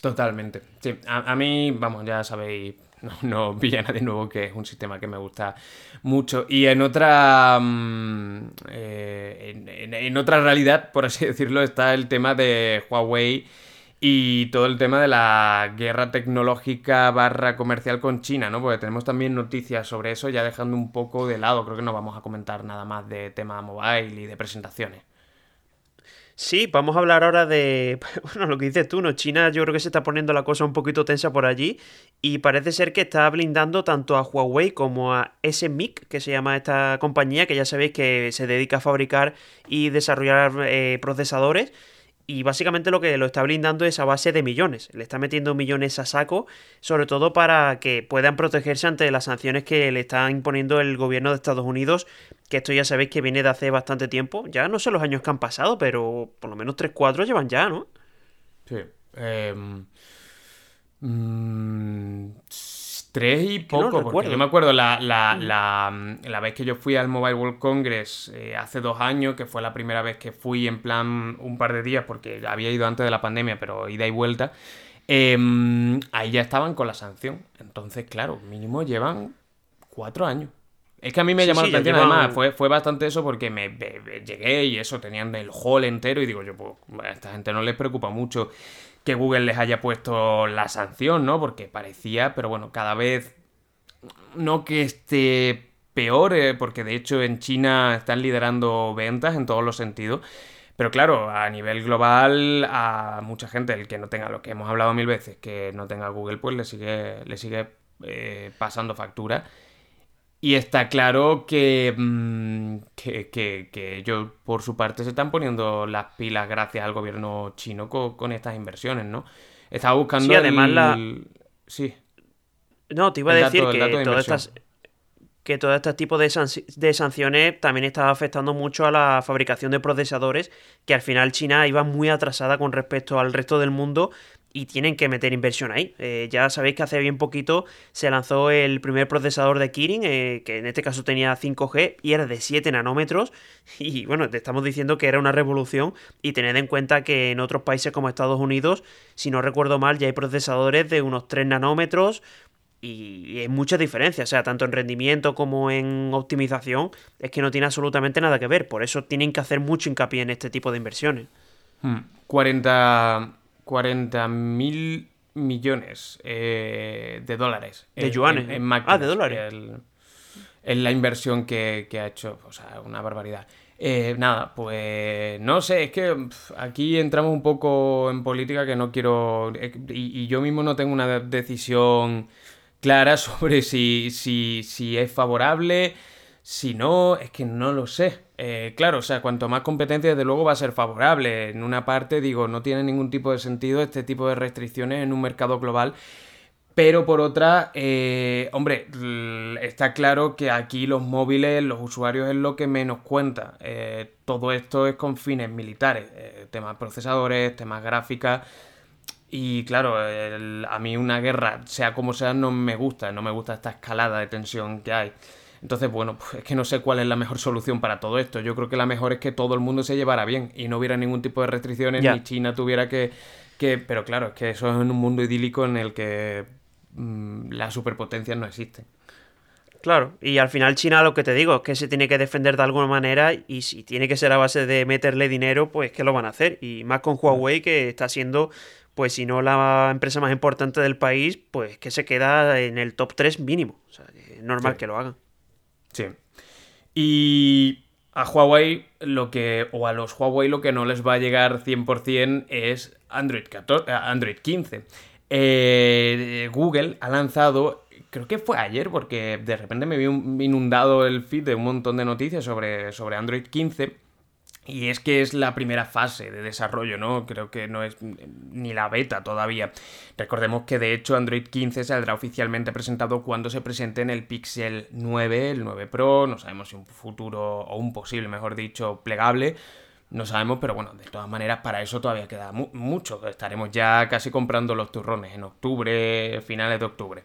Totalmente. Sí, a mí, vamos, ya sabéis [laughs] no, no de nuevo, que es un sistema que me gusta mucho. Y en otra. Mm, eh, en, otra realidad, por así [laughs] decirlo, está el tema de Huawei y todo el tema de la guerra tecnológica barra comercial con China, ¿no? Porque tenemos también noticias sobre eso, ya dejando un poco de lado. Creo que no vamos a comentar nada más de tema mobile y de presentaciones. Sí, vamos a hablar ahora de, [laughs] bueno, lo que dices tú, ¿no? China yo creo que se está poniendo la cosa un poquito tensa por allí y parece ser que está blindando tanto a Huawei como a SMIC, que se llama esta compañía, que ya sabéis que se dedica a fabricar y desarrollar eh, procesadores y básicamente lo que lo está blindando es a base de millones. Le está metiendo millones a saco, sobre todo para que puedan protegerse ante las sanciones que le está imponiendo el gobierno de Estados Unidos, que esto ya sabéis que viene de hace bastante tiempo. Ya no sé los años que han pasado, pero por lo menos 3-4 llevan ya, ¿no? Sí. Eh, Tres y poco, porque yo me acuerdo la, la, la, la, vez que yo fui al Mobile World Congress eh, hace dos años, que fue la primera vez que fui en plan un par de días, porque había ido antes de la pandemia, pero ida y vuelta, em, ahí ya estaban con la sanción. Entonces, claro, mínimo llevan cuatro años. Es que a mí me llamó la atención, además, fue, fue bastante eso porque me, llegué y eso, tenían el hall entero y digo yo, pues a esta gente no les preocupa mucho que Google les haya puesto la sanción, ¿no? Porque parecía, pero bueno, cada vez no que esté peor, eh, porque de hecho en China están liderando ventas en todos los sentidos. Pero claro, a nivel global, a mucha gente, el que no tenga lo que hemos hablado mil veces, que no tenga Google, pues le sigue, le sigue eh, pasando factura. Y está claro mm, que, que, ellos, por su parte, se están poniendo las pilas gracias al gobierno chino con, estas inversiones, ¿no? Estaba buscando. Sí, además la. Sí. No, te iba a decir que todas estas que todo este tipo de, sanciones también estaba afectando mucho a la fabricación de procesadores, que al final China iba muy atrasada con respecto al resto del mundo y tienen que meter inversión ahí. Eh, ya sabéis que hace bien poquito se lanzó el primer procesador de Kirin, eh, que en este caso tenía 5G y era de 7 nanómetros. [laughs] Y bueno, te estamos diciendo que era una revolución y tened en cuenta que en otros países como Estados Unidos, si no recuerdo mal, ya hay procesadores de unos 3 nanómetros, y hay mucha diferencia, o sea, tanto en rendimiento como en optimización, es que no tiene absolutamente nada que ver. Por eso tienen que hacer mucho hincapié en este tipo de inversiones. 40 hmm. mil millones eh, de dólares. De yuanes. En, ah, de dólares. en la inversión que, ha hecho. O sea, una barbaridad. Eh, nada, pues no sé, es que aquí entramos un poco en política que no quiero. Eh, y yo mismo no tengo una decisión clara [laughs] sobre si, si, si es favorable, si no, es que no lo sé. Eh, claro, o sea, cuanto más competencia, desde luego va a ser favorable. En una parte, digo, no tiene ningún tipo de sentido este tipo de restricciones en un mercado global. Pero por otra, eh, hombre, está claro que aquí los móviles, los usuarios es lo que menos cuenta. Eh, todo esto es con fines militares, temas procesadores, temas gráficas. Y claro, a mí una guerra, sea como sea, no me gusta, no me gusta esta escalada de tensión que hay. Entonces, bueno, pues es que no sé cuál es la mejor solución para todo esto. Yo creo que la mejor es que todo el mundo se llevara bien y no hubiera ningún tipo de restricciones, ni China tuviera que, que... Pero claro, es que eso es en un mundo idílico en el que mm, las superpotencias no existen. Claro, y al final China lo que te digo es que se tiene que defender de alguna manera y si tiene que ser a base de meterle dinero, pues que lo van a hacer. Y más con Huawei que está siendo pues si no la empresa más importante del país, pues que se queda en el top 3 mínimo. O sea, es normal que lo hagan. Sí. Y a Huawei lo que, o a los Huawei lo que no les va a llegar 100% es Android, 14, eh, Android 15. Eh, Google ha lanzado, creo que fue ayer, porque de repente me vi inundado el feed de un montón de noticias sobre, sobre Android 15 y es que es la primera fase de desarrollo, ¿no? Creo que no es ni la beta todavía. Recordemos que de hecho Android 15 saldrá oficialmente presentado cuando se presente en el Pixel 9, el 9 Pro, no sabemos si un futuro o un posible, mejor dicho, plegable. No sabemos, pero bueno, de todas maneras para eso todavía queda mucho. Estaremos ya casi comprando los turrones en octubre, finales de octubre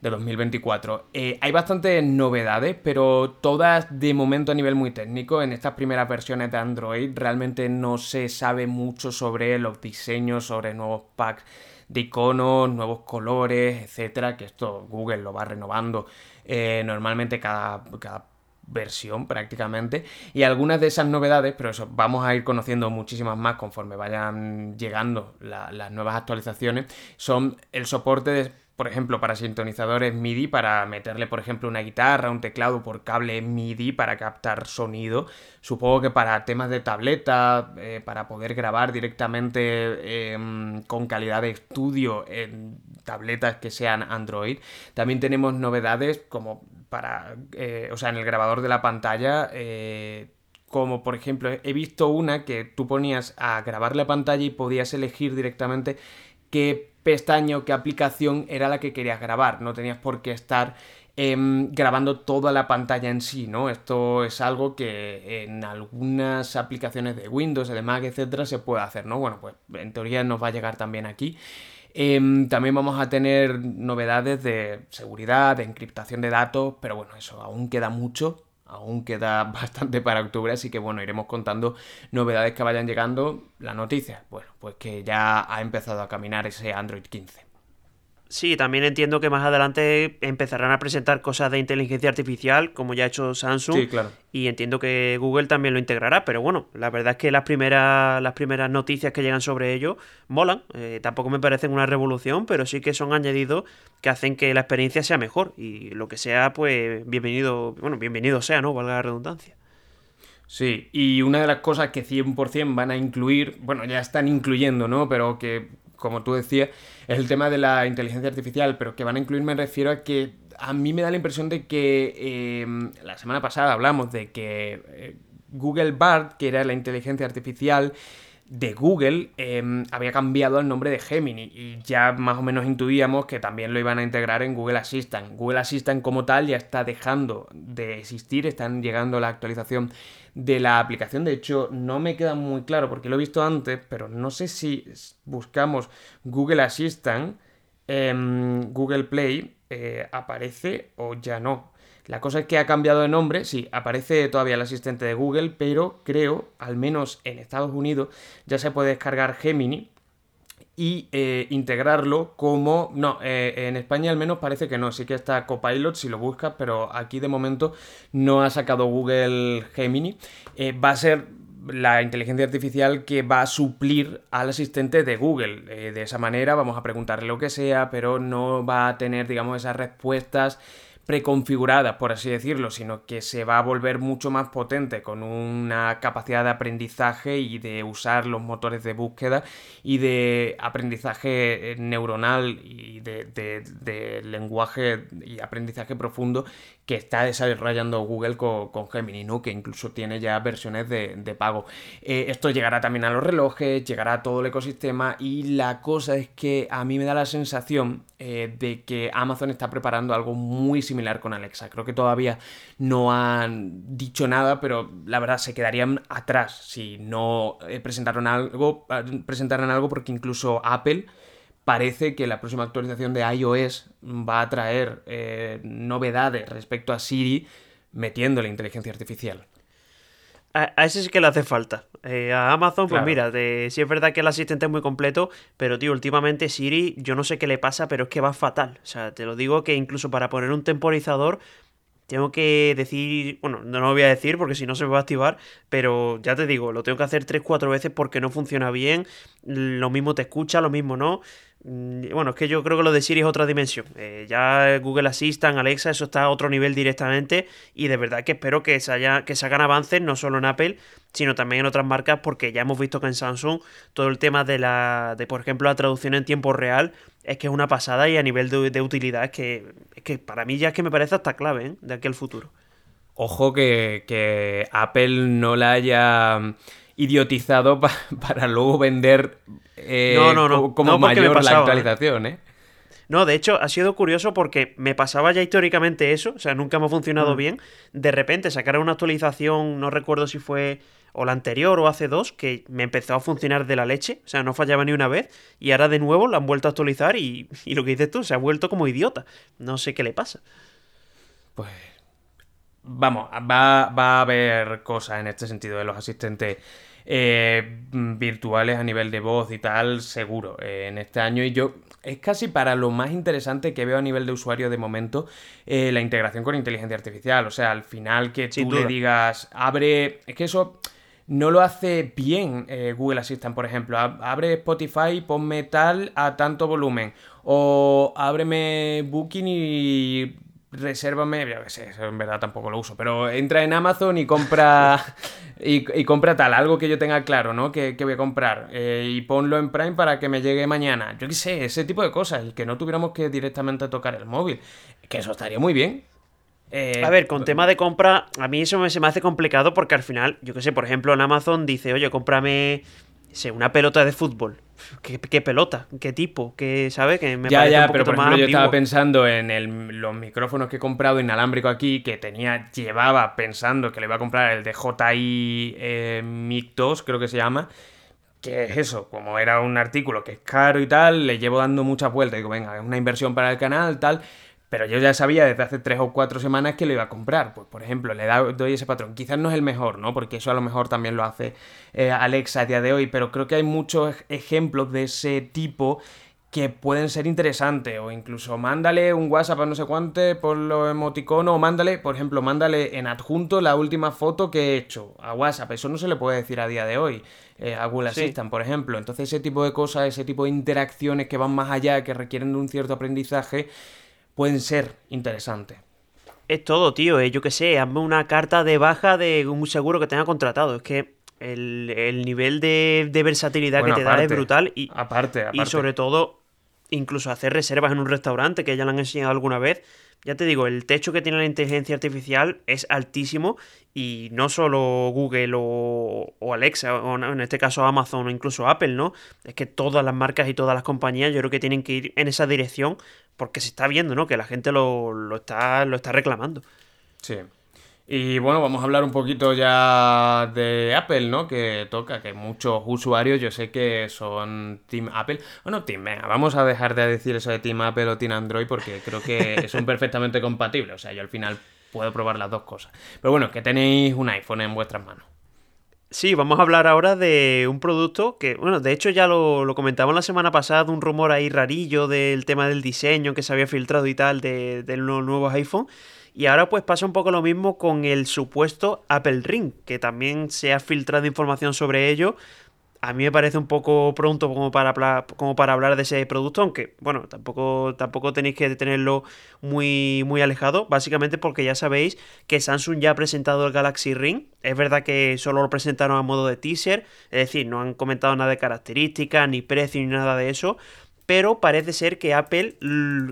de 2024. Eh, hay bastantes novedades, pero todas de momento a nivel muy técnico. En estas primeras versiones de Android realmente no se sabe mucho sobre los diseños, sobre nuevos packs de iconos, nuevos colores, etcétera, que esto Google lo va renovando eh, normalmente cada, cada versión prácticamente y algunas de esas novedades, pero eso vamos a ir conociendo muchísimas más conforme vayan llegando las nuevas actualizaciones, son el soporte de por ejemplo, para sintonizadores MIDI, para meterle, por ejemplo, una guitarra, un teclado por cable MIDI para captar sonido. Supongo que para temas de tableta, eh, para poder grabar directamente em, con calidad de estudio en tabletas que sean Android. También tenemos novedades como para, eh, o sea, en el grabador de la pantalla. Eh, como por ejemplo, he visto una que tú ponías a grabar la pantalla y podías elegir directamente qué pestaña o qué aplicación era la que querías grabar. No tenías por qué estar em, grabando toda la pantalla en sí, ¿no? Esto es algo que en algunas aplicaciones de Windows, de Mac, etcétera, se puede hacer, ¿no? Bueno, pues en teoría nos va a llegar también aquí. Em, también vamos a tener novedades de seguridad, de encriptación de datos, pero bueno, eso aún queda mucho aún queda [laughs] bastante para octubre, así que bueno, iremos contando novedades que vayan llegando. La noticia, bueno, pues que ya ha empezado a caminar ese Android 15. Sí, también entiendo que más adelante empezarán a presentar cosas de inteligencia artificial, como ya ha hecho Samsung. Sí, claro. Y entiendo que Google también lo integrará, pero bueno, la verdad es que las primeras, las primeras noticias que llegan sobre ello molan. Eh, tampoco me parecen una revolución, pero sí que son añadidos que hacen que la experiencia sea mejor. Y lo que sea, pues bienvenido, bueno, bienvenido sea, ¿no? Valga la redundancia. Sí, y una de las cosas que 100% van a incluir, bueno, ya están incluyendo, ¿no? Pero que como tú decías, es el tema de la inteligencia artificial, pero que van a incluir me refiero a que a mí me da la impresión de que em, la semana pasada hablamos de que eh, Google Bard, que era la inteligencia artificial, de Google em, había cambiado el nombre de Gemini y ya más o menos intuíamos que también lo iban a integrar en Google Assistant. Google Assistant como tal ya está dejando de existir, están llegando la actualización de la aplicación. De hecho, no me queda muy claro porque lo he visto antes, pero no sé si buscamos Google Assistant en Google Play eh, aparece o ya no. La cosa es que ha cambiado de nombre, sí, aparece todavía el asistente de Google, pero creo, al menos en Estados Unidos, ya se puede descargar Gemini y eh, integrarlo como... No, eh, en España al menos parece que no, sí que está Copilot si lo buscas, pero aquí de momento no ha sacado Google Gemini. Eh, va a ser la inteligencia artificial que va a suplir al asistente de Google. de esa manera vamos a preguntarle lo que sea, pero no va a tener, digamos, esas respuestas preconfiguradas, por así decirlo, sino que se va a volver mucho más potente con una capacidad de aprendizaje y de usar los motores de búsqueda y de aprendizaje eh, neuronal y de, lenguaje y aprendizaje profundo que está desarrollando Google con, Gemini, ¿no? que incluso tiene ya versiones de, pago. Eh, esto llegará también a los relojes, llegará a todo el ecosistema y la cosa es que a mí me da la sensación eh, de que Amazon está preparando algo muy similar con Alexa. Creo que todavía no han dicho nada, pero la verdad se quedarían atrás si no eh, presentaron algo, eh, presentaran algo porque incluso Apple parece que la próxima actualización de iOS va a traer novedades respecto a Siri metiendo la inteligencia artificial. A, ese sí que le hace falta. Eh, a Amazon, pues mira, de, sí es verdad que el asistente es muy completo, pero tío, últimamente Siri, yo no sé qué le pasa, pero es que va fatal. O sea, te lo digo que incluso para poner un temporizador, tengo que decir, bueno, no lo voy a decir porque si no se me va a activar, pero ya te digo, lo tengo que hacer 3-4 veces porque no funciona bien, lo mismo te escucha, lo mismo no. Mm, bueno, es que yo creo que lo de Siri es otra dimensión. Eh, ya Google Assistant, Alexa, eso está a otro nivel directamente. Y de verdad que espero que se, haya, que se hagan avances, no solo en Apple, sino también en otras marcas, porque ya hemos visto que en Samsung todo el tema de la, de por ejemplo, la traducción en tiempo real es que es una pasada y a nivel de, utilidad es que, es que para mí ya es que me parece hasta clave ¿eh? de aquí al futuro. Ojo que, que Apple no la haya idiotizado [laughs] para luego vender eh, no, no, no. como mayor la ¿eh? actualización, ¿eh? No, de hecho, ha sido curioso porque me pasaba ya históricamente eso, o sea, nunca me ha funcionado mm. bien. De repente sacaron una actualización, no recuerdo si fue o la anterior o hace dos, que me empezó a funcionar de la leche, o sea, no fallaba ni una vez, y ahora de nuevo la han vuelto a actualizar y, [laughs] y lo que dices tú, se ha vuelto como idiota. No sé qué le pasa. Pues vamos, va, va, a haber cosas en este sentido de los asistentes eh, virtuales a nivel de voz y tal, seguro, eh, en este año. Y yo, es casi para lo más interesante que veo a nivel de usuario de momento, eh, la integración con inteligencia artificial. O sea, al final que tú le digas, abre, es que eso no lo hace bien Google Assistant, por ejemplo. Abre Spotify, ponme tal a tanto volumen. O ábreme Booking y resérvame, yo qué sé, en verdad tampoco lo uso, pero entra en Amazon y compra [laughs] y, compra tal, algo que yo tenga claro, ¿no? Que, voy a comprar eh, y ponlo en Prime para que me llegue mañana. Yo qué sé, ese tipo de cosas y que no tuviéramos que directamente tocar el móvil, que eso estaría muy bien. Eh, a ver, con tema de compra, a mí eso me, se me hace complicado porque al final, yo qué sé, por ejemplo, en Amazon dice, oye, cómprame sé, una pelota de fútbol. ¿Qué, pelota? ¿Qué tipo? ¿Qué, ¿Sabe? Que me ya, ya, pero por ejemplo yo estaba pensando en los micrófonos que he comprado inalámbrico aquí, que tenía, llevaba pensando que le iba a comprar el de JI eh, Mic 2, creo que se llama. Que es eso, como era un artículo que es caro y tal, le llevo dando muchas vueltas. Digo, venga, es una inversión para el canal, tal. Pero yo ya sabía desde hace tres o cuatro semanas que lo iba a comprar. Pues, por ejemplo, le doy ese patrón. Quizás no es el mejor, ¿no? Porque eso a lo mejor también lo hace eh, Alexa a día de hoy. Pero creo que hay muchos ejemplos de ese tipo que pueden ser interesantes. O incluso mándale un WhatsApp a no sé cuánto por lo emoticono. O mándale, por ejemplo, mándale en adjunto la última foto que he hecho a WhatsApp. Eso no se le puede decir a día de hoy. Eh, a Google Assistant, por ejemplo. Entonces, ese tipo de cosas, ese tipo de interacciones que van más allá, que requieren de un cierto aprendizaje pueden ser interesantes. Es todo, tío. Eh, yo qué sé, hazme una carta de baja de un seguro que tenga contratado. Es que el, nivel de, versatilidad que te da es brutal. Y, aparte, y sobre todo, incluso hacer reservas en un restaurante, que ya lo han enseñado alguna vez. Ya te digo, el techo que tiene la inteligencia artificial es altísimo y no solo Google o, Alexa, o en este caso Amazon o incluso Apple, ¿no? Es que todas las marcas y todas las compañías yo creo que tienen que ir en esa dirección porque se está viendo, ¿no? Que la gente lo, lo está, lo está reclamando. Sí, y bueno, vamos a hablar un poquito ya de Apple, ¿no? Que toca, que muchos usuarios yo sé que son Team Apple. Bueno, Team, venga, vamos a dejar de decir eso de Team Apple o Team Android porque creo que [laughs] son perfectamente compatibles. O sea, yo al final puedo probar las dos cosas. Pero bueno, que tenéis un iPhone en vuestras manos. Sí, vamos a hablar ahora de un producto que, bueno, de hecho ya lo, lo comentamos la semana pasada, un rumor ahí rarillo del tema del diseño que se había filtrado y tal de, de los nuevos iPhone. Y ahora pues pasa un poco lo mismo con el supuesto Apple Ring, que también se ha filtrado información sobre ello. A mí me parece un poco pronto como para, como para hablar de ese producto, aunque bueno, tampoco, tampoco tenéis que tenerlo muy, muy alejado, básicamente porque ya sabéis que Samsung ya ha presentado el Galaxy Ring. Es verdad que solo lo presentaron a modo de teaser, es decir, no han comentado nada de características, ni precio, ni nada de eso, pero parece ser que Apple,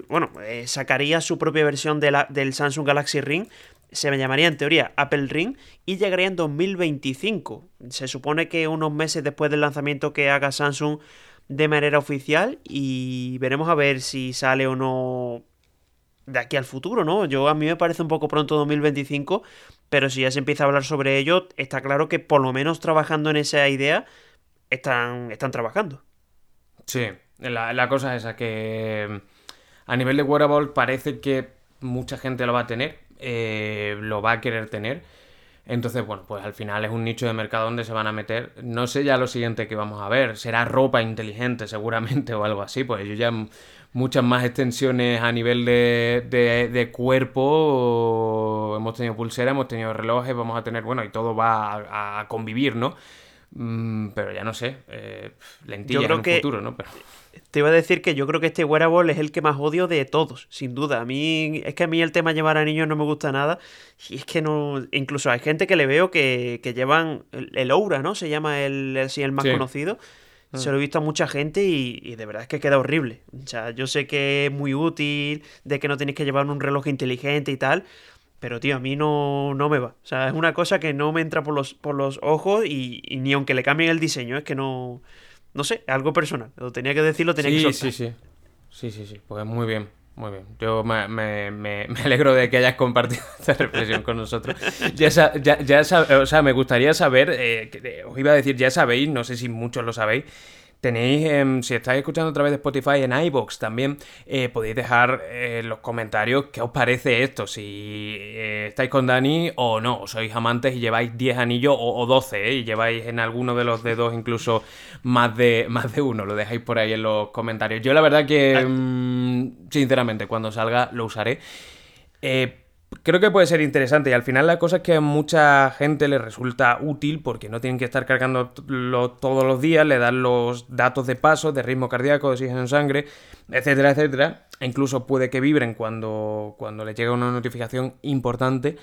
bueno, eh, sacaría su propia versión del Samsung Galaxy Ring, se llamaría en teoría Apple Ring y llegaría en 2025. Se supone que unos meses después del lanzamiento que haga Samsung de manera oficial y veremos a ver si sale o no de aquí al futuro, ¿no? Yo a mí me parece un poco pronto 2025, pero si ya se empieza a hablar sobre ello, está claro que por lo menos trabajando en esa idea están, están trabajando. Sí, la, cosa es esa, que mm, a nivel de wearable parece que mucha gente lo va a tener, eh, lo va a querer tener. Entonces, bueno, pues al final es un nicho de mercado donde se van a meter. No sé ya lo siguiente que vamos a ver. Será ropa inteligente [laughs] seguramente o algo así. Pues yo ya muchas más extensiones a nivel de, de, cuerpo. Hemos tenido pulsera, hemos tenido relojes, vamos a tener, bueno, y todo va a, convivir, ¿no? Mm, pero ya no sé. Eh, lentillas en un futuro, ¿no? Pero... Te iba a decir que yo creo que este wearable es el que más odio de todos, sin duda. A mí, es que a mí el tema de llevar a niños no me gusta nada. Y es que no. Incluso hay gente que le veo que, llevan el, Aura, ¿no? Se llama el, así el más conocido. Ah. Se lo he visto a mucha gente y, de verdad es que queda horrible. O sea, yo sé que es muy útil, de que no tienes que llevar un reloj inteligente y tal. Pero, tío, a mí no, no me va. O sea, es una cosa que no me entra por los, por los ojos y, y ni aunque le cambien el diseño, es que no no sé, algo personal. Lo tenía que decirlo, tenía que soltar. Sí, sí, sí. Sí, sí, Pues muy bien, muy bien. Yo me, me, me, alegro de que hayas compartido [laughs] esta reflexión con nosotros. [laughs] Ya, ya, ya o sea, me gustaría saber, eh, os iba a decir, ya sabéis, no sé si muchos lo sabéis, Tenéis, si estáis escuchando a través de Spotify en iBox también, eh, podéis dejar en eh, los comentarios qué os parece esto, si eh, estáis con Dani o no, o sois amantes y lleváis 10 anillos o, 12, y lleváis en alguno de los dedos incluso más de, [laughs] más de uno, lo dejáis por ahí en los comentarios. Yo la verdad que, mm, sinceramente, cuando salga lo usaré. Eh, creo que puede ser interesante y al final la cosa es que a mucha gente le resulta útil porque no tienen que estar cargando todos los días, le dan los datos de paso, de ritmo cardíaco, de oxígeno en sangre, etcétera, etcétera. E incluso puede que vibren cuando, cuando les llega una notificación importante.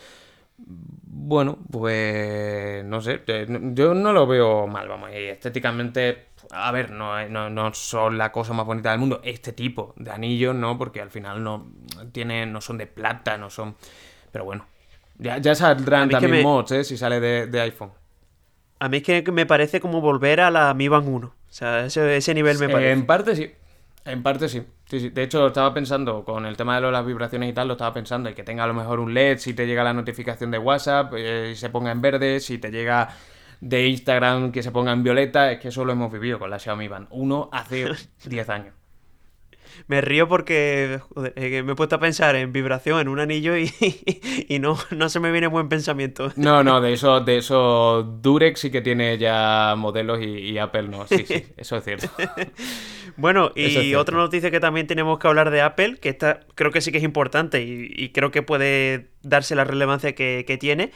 Bueno, pues no sé, eh, yo no lo veo mal, vamos, y estéticamente, a ver, no, no, no, son la cosa más bonita del mundo, este tipo de anillos, ¿no? Porque al final no, tiene, no son de plata, no son... Pero bueno, ya, ya saldrán también mods, ¿eh? Si sale de, iPhone. A mí es que me parece como volver a la Mi Band 1. O sea, ese, ese nivel me parece. En parte sí. En parte sí. sí. De hecho, estaba pensando con el tema de las vibraciones y tal, lo estaba pensando, y que tenga a lo mejor un LED si te llega la notificación de WhatsApp eh, y se ponga en verde, si te llega de Instagram que se ponga en violeta, es que eso lo hemos vivido con la Xiaomi Band 1 hace [laughs] 10 años me río porque me he puesto a pensar en vibración, en un anillo y, [laughs] y no, no se me viene buen pensamiento. No, no, de eso, de eso Durex sí que tiene ya modelos y, Apple no. Sí, sí, [laughs] eso es cierto. bueno, y otra noticia que también tenemos que hablar de Apple, que esta creo que sí que es importante y, creo que puede darse la relevancia que, que tiene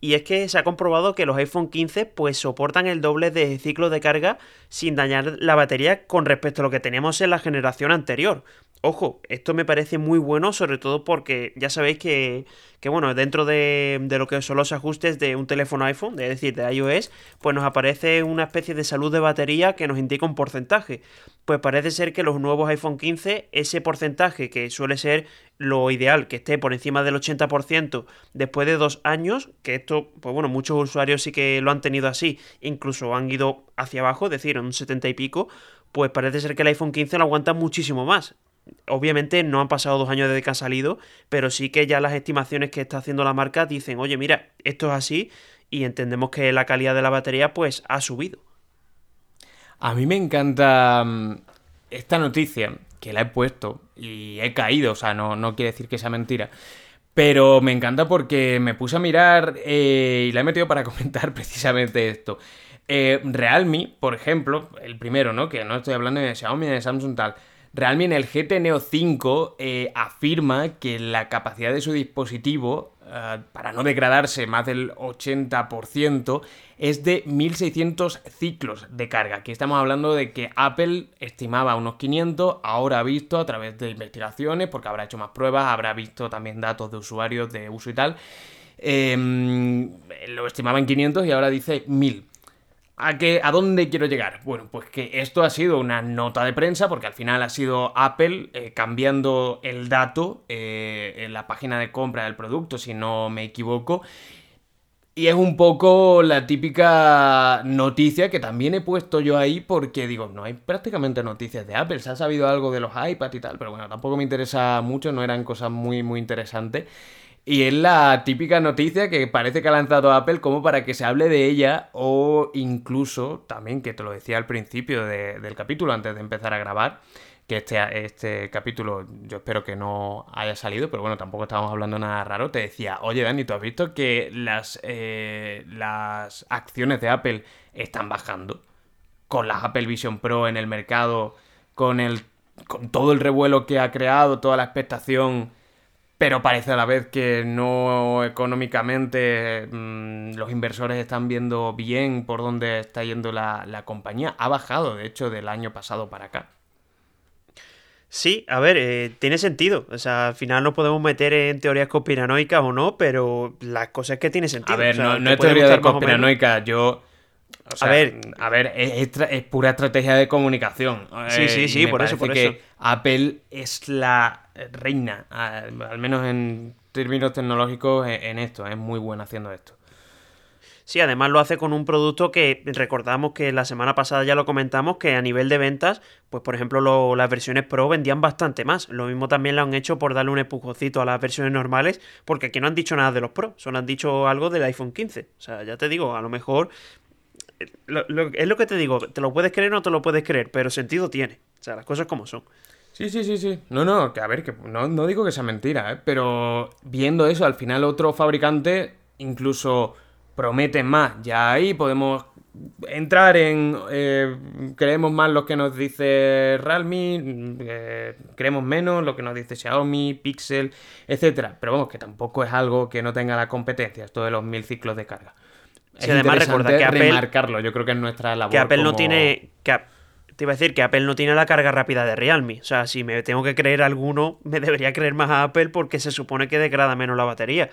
y es que se ha comprobado que los iPhone 15 pues soportan el doble de ciclo de carga sin dañar la batería con respecto a lo que teníamos en la generación anterior. Ojo, esto me parece muy bueno, sobre todo porque ya sabéis que, que bueno, dentro de, lo que son los ajustes de un teléfono iPhone, es decir, de iOS, pues nos aparece una especie de salud de batería que nos indica un porcentaje. Pues parece ser que los nuevos iPhone 15, ese porcentaje que suele ser lo ideal, que esté por encima del 80% después de dos años, que esto, pues bueno, muchos usuarios sí que lo han tenido así, incluso han ido hacia abajo, es decir, un 70 y pico, pues parece ser que el iPhone 15 lo aguanta muchísimo más. Obviamente no han pasado dos años desde que ha salido, pero sí que ya las estimaciones que está haciendo la marca dicen, oye, mira, esto es así y entendemos que la calidad de la batería pues ha subido. A mí me encanta mm, esta noticia que la he puesto y he caído, o sea, no, no quiere decir que sea mentira. Pero me encanta porque me puse a mirar eh, y la he metido para [laughs] comentar precisamente esto. Eh, Realme, por ejemplo, el primero, ¿no? Que no estoy hablando de Xiaomi, de Samsung, tal. Realme en el GT Neo 5 eh, afirma que la capacidad de su dispositivo, eh, para no degradarse más del 80%, es de 1600 ciclos de carga. Aquí estamos hablando de que Apple estimaba unos 500, ahora ha visto a través de investigaciones, porque habrá hecho más pruebas, habrá visto también datos de usuarios de uso y tal. Em, lo estimaba en 500 y ahora dice 1000. ¿A, qué, ¿A dónde quiero llegar? Bueno, pues que esto ha sido una nota de prensa, porque al final ha sido Apple eh, cambiando el dato eh, en la página de compra del producto, si no me equivoco. Y es un poco la típica noticia que también he puesto yo ahí porque digo, no hay prácticamente noticias de Apple, se ha sabido algo de los iPads y tal, pero bueno, tampoco me interesa mucho, no eran cosas muy, muy interesantes. Y es la típica noticia que parece que ha lanzado Apple como para que se hable de ella o incluso también, que te lo decía al principio del capítulo antes de empezar a grabar, que este, este capítulo yo espero que no haya salido, pero bueno, tampoco estábamos hablando nada raro. Te decía, oye Dani, ¿tú has visto que las, eh, las acciones de Apple están bajando? Con las Apple Vision Pro en el mercado, con, el, con todo el revuelo que ha creado, toda la expectación pero parece a la vez que no económicamente mm, los inversores están viendo bien por dónde está yendo la, compañía. Ha bajado, de hecho, del año pasado para acá. Sí, a ver, eh, tiene sentido. O sea, al final nos podemos meter en teorías conspiranoicas o no, pero la cosa es que tiene sentido. A ver, no, es teoría de conspiranoica, yo... a ver, a ver es, pura estrategia de comunicación. Sí, sí, sí, por eso, por eso. Apple es la reina, al menos en términos tecnológicos, e, en esto. Es muy buena haciendo esto. Sí, además lo hace con un producto que recordamos que la semana pasada ya lo comentamos, que a nivel de ventas, pues por ejemplo las versiones Pro vendían bastante más. Lo mismo también lo han hecho por darle un empujocito a las versiones normales, porque aquí no han dicho nada de los Pro, solo han dicho algo del iPhone 15. O sea, ya te digo, a lo mejor... Eh, es lo que te digo, te lo puedes creer o no te lo puedes creer, pero sentido tiene. O sea, las cosas como son. Sí, sí, sí, sí. No, no, que a ver, que no, no digo que sea mentira, ¿eh? pero viendo eso, al final otro fabricante incluso promete más. Ya ahí podemos entrar en eh, creemos más lo que nos dice Realme, eh, creemos menos lo que nos dice Xiaomi, Pixel, etcétera. Pero vamos, que tampoco es algo que no tenga la competencia, esto de los mil ciclos de carga. Sí, además recuerda que Apple, remarcarlo, yo creo que es nuestra labor. Que Apple no tiene. Te iba a decir que Apple no tiene la carga rápida de Realme. O sea, si me tengo que creer alguno, [laughs] me debería creer más a Apple porque se supone que degrada menos la batería.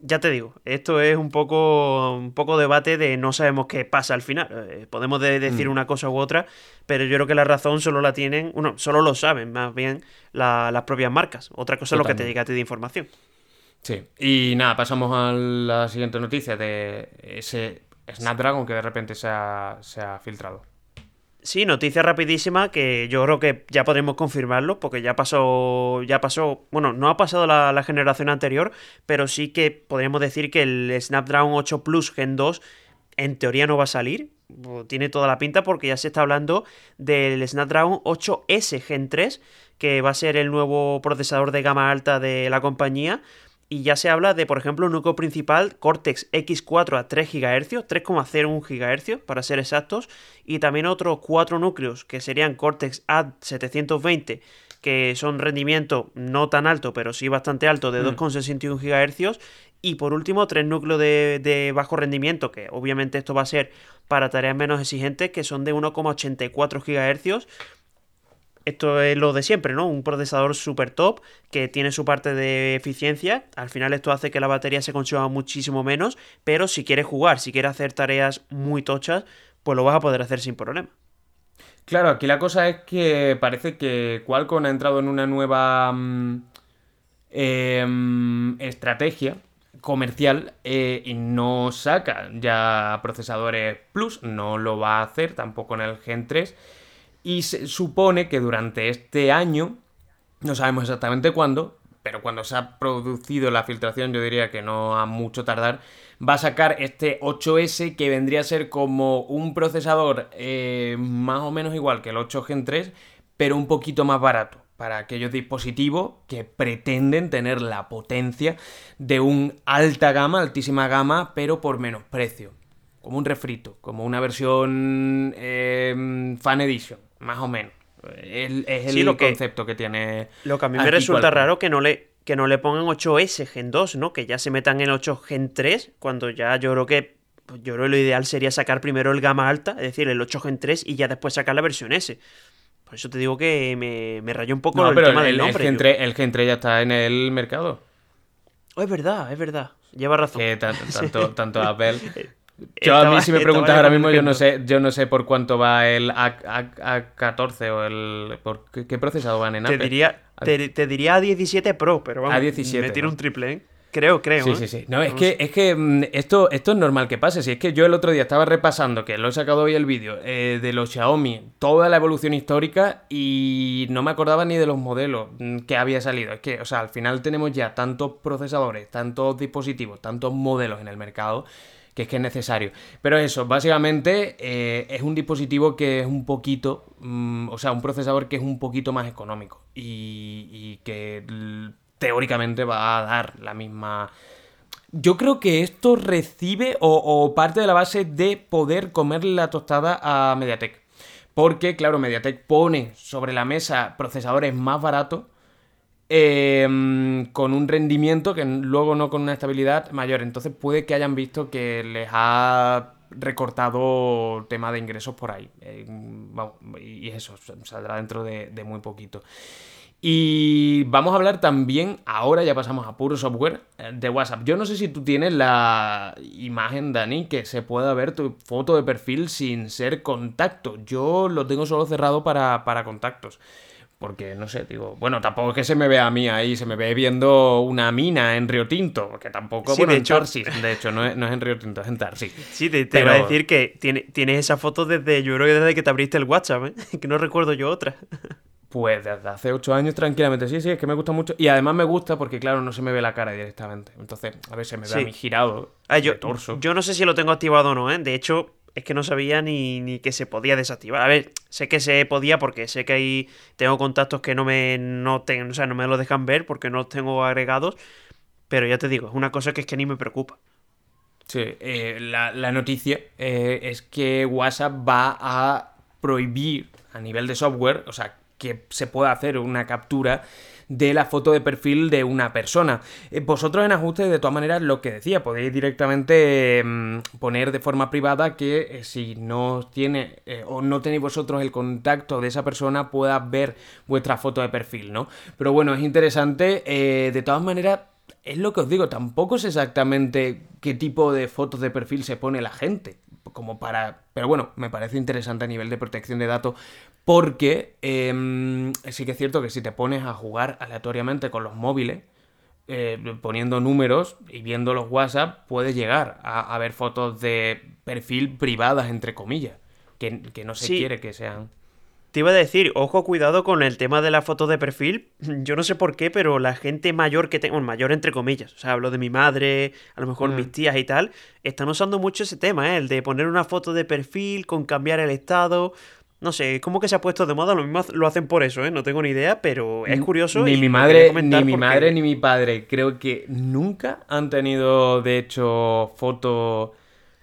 Ya te digo, esto es un poco, un poco debate de no sabemos qué pasa al final. Eh, podemos decir mm. una cosa u otra, pero yo creo que la razón solo la tienen, bueno, solo lo saben más bien las propias marcas. Otra cosa es lo que te llega a ti de información. Sí, y nada, pasamos a la siguiente noticia de ese Snapdragon que de repente se ha filtrado. Sí, noticia rapidísima que yo creo que ya podremos confirmarlo porque ya pasó, ya pasó, bueno, no ha pasado la, generación anterior, pero sí que podríamos decir que el Snapdragon 8 Plus Gen 2 en teoría no va a salir, tiene toda la pinta porque ya se está hablando del Snapdragon 8S Gen 3, que va a ser el nuevo procesador de gama alta de la compañía y ya se habla de, por ejemplo, un núcleo principal Cortex X4 a 3 GHz, 3,01 GHz para ser exactos, y también otros cuatro núcleos que serían Cortex A720, que son rendimiento no tan alto, pero sí bastante alto, de 2,61 mm. GHz, y por último, tres núcleos de, de, bajo rendimiento, que obviamente esto va a ser para tareas menos exigentes, que son de 1,84 GHz esto es lo de siempre, ¿no? Un procesador super top que tiene su parte de eficiencia. Al final esto hace que la batería se consuma muchísimo menos, pero si quieres jugar, si quieres hacer tareas muy tochas, pues lo vas a poder hacer sin problema. Claro, aquí la cosa es que parece que Qualcomm ha entrado en una nueva mm, em, estrategia comercial eh, y no saca ya procesadores Plus, no lo va a hacer tampoco en el Gen 3 y se supone que durante este año, no sabemos exactamente cuándo, pero cuando se ha producido la filtración yo diría que no a mucho tardar, va a sacar este 8S que vendría a ser como un procesador eh, más o menos igual que el 8 Gen 3, pero un poquito más barato para aquellos dispositivos que pretenden tener la potencia de un alta gama, altísima gama, pero por menos precio. Como un refrito, como una versión eh, Fan Edition, más o menos. Es, el concepto que tiene. Lo que a mí me resulta raro que no le que no le pongan 8S Gen 2, ¿no? Que ya se metan en 8 Gen 3, cuando ya yo creo que pues yo creo que lo ideal sería sacar primero el gama alta, es decir, el 8 Gen 3 y ya después sacar la versión S. Por eso te digo que me, me rayó un poco el tema del nombre. El Gen, 3, el Gen 3 ya está en el mercado. Oh, es verdad, es verdad. Lleva razón. Que tanto, [laughs] tanto Apple Yo a mí si me preguntas ahora mismo yo no sé yo no sé por cuánto va el A, 14 o el por qué, procesador van en Apple. Te diría te, diría A17 Pro, pero vamos, A17, me tiro un triple, ¿eh? Creo, creo. Sí, ¿eh? sí, sí. No, es que, es que mm, esto, esto es normal que pase. Si es que yo el otro día estaba repasando, que lo he sacado hoy el vídeo, eh, de los Xiaomi, toda la evolución histórica y no me acordaba ni de los modelos mm, que había salido. Es que, o sea, al final tenemos ya tantos procesadores, tantos dispositivos, tantos modelos en el mercado que es que es necesario. Pero eso, básicamente eh, es un dispositivo que es un poquito, mm, o sea, un procesador que es un poquito más económico y, que teóricamente va a dar la misma... Yo creo que esto recibe o, o parte de la base de poder comerle la tostada a Mediatek. Porque, claro, Mediatek pone sobre la mesa procesadores más baratos Em, con un rendimiento que luego no con una estabilidad mayor. Entonces puede que hayan visto que les ha recortado tema de ingresos por ahí. Y eso saldrá dentro de, muy poquito. Y vamos a hablar también, ahora ya pasamos a puro software eh, de WhatsApp. Yo no sé si tú tienes la imagen, Dani, que se pueda ver tu foto de perfil sin ser contacto. Yo lo tengo solo cerrado para, para contactos. Porque, no sé, digo, bueno, tampoco es que se me vea a mí ahí, se me ve viendo una mina en Río Tinto, porque tampoco, bueno, de hecho, en de hecho, no es, en Río Tinto, es en Tarsis. Sí, te, iba a decir que tiene, tienes esa foto desde, yo creo que desde que te abriste el WhatsApp, ¿eh? [laughs] que no recuerdo yo otra. [laughs] Pues desde hace ocho años tranquilamente, sí, sí, es que me gusta mucho. Y además me gusta porque, claro, no se me ve la cara directamente. Entonces, a ver, se me ve a mí girado ah, yo, torso. Yo no sé si lo tengo activado o no, ¿eh? De hecho, es que no sabía ni, ni, que se podía desactivar. A ver, sé que se podía porque sé que ahí tengo contactos que no me, no tengo, o sea, no me lo dejan ver porque no los tengo agregados. Pero ya te digo, es una cosa que es que ni me preocupa. Sí, eh, la, noticia eh, es que WhatsApp va a prohibir a nivel de software, o sea, que se pueda hacer una captura de la foto de perfil de una persona. Eh, vosotros en ajustes, de todas maneras, lo que decía, podéis directamente mm, poner de forma privada que eh, si no tiene eh, o no tenéis vosotros el contacto de esa persona, pueda ver vuestra foto de perfil, ¿no? Pero bueno, es interesante. de todas maneras, es lo que os digo, tampoco es exactamente qué tipo de fotos de perfil se pone la gente. Como para. Pero bueno, me parece interesante a nivel de protección de datos. Porque em, sí que es cierto que si te pones a jugar aleatoriamente con los móviles, eh, poniendo números y viendo los WhatsApp, puedes llegar a, ver fotos de perfil privadas, entre comillas. Que, no se quiere que sean. Te iba a decir, ojo, cuidado con el tema de la foto de perfil. [clears throat] Yo no sé por qué, pero la gente mayor que tengo, mayor entre comillas, o sea, hablo de mi madre, a lo mejor mis mm. tías y tal, están usando mucho ese tema, ¿eh? el de poner una foto de perfil con cambiar el estado. No sé, como que se ha puesto de moda, lo mismo lo hacen por eso, ¿eh? No tengo ni idea, pero es curioso. Ni mi madre, ni mi madre ni mi padre creo que nunca han tenido, de hecho, foto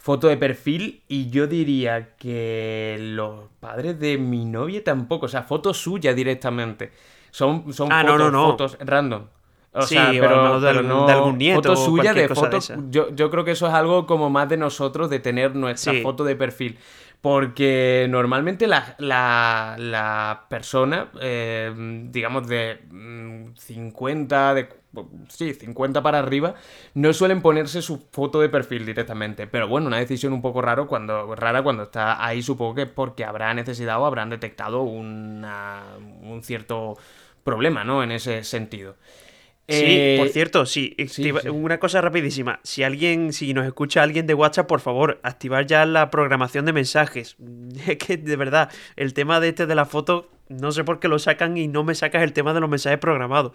foto de perfil y yo diría que los padres de mi novia tampoco, o sea, fotos suyas directamente. Son, son ah, fotos, random. O sea, pero, de, algún nieto fotos suyas de fotos. Yo, yo creo que eso es algo como más de nosotros, de tener nuestra foto de perfil. Porque normalmente la, la, persona, eh, digamos, de 50, mm, de, sí, 50 para arriba, no suelen ponerse su foto de perfil directamente. Pero bueno, una decisión un poco raro cuando, rara cuando está ahí, supongo que porque habrá necesidad o habrán detectado un cierto problema, ¿no? En ese sentido. Sí, por eh, cierto, sí, una cosa rapidísima. Si alguien, si nos escucha alguien de WhatsApp, por favor, activar ya la programación de mensajes. [laughs] Es que de verdad, el tema de este de la foto, no sé por qué lo sacan y no me sacas el tema de los mensajes programados.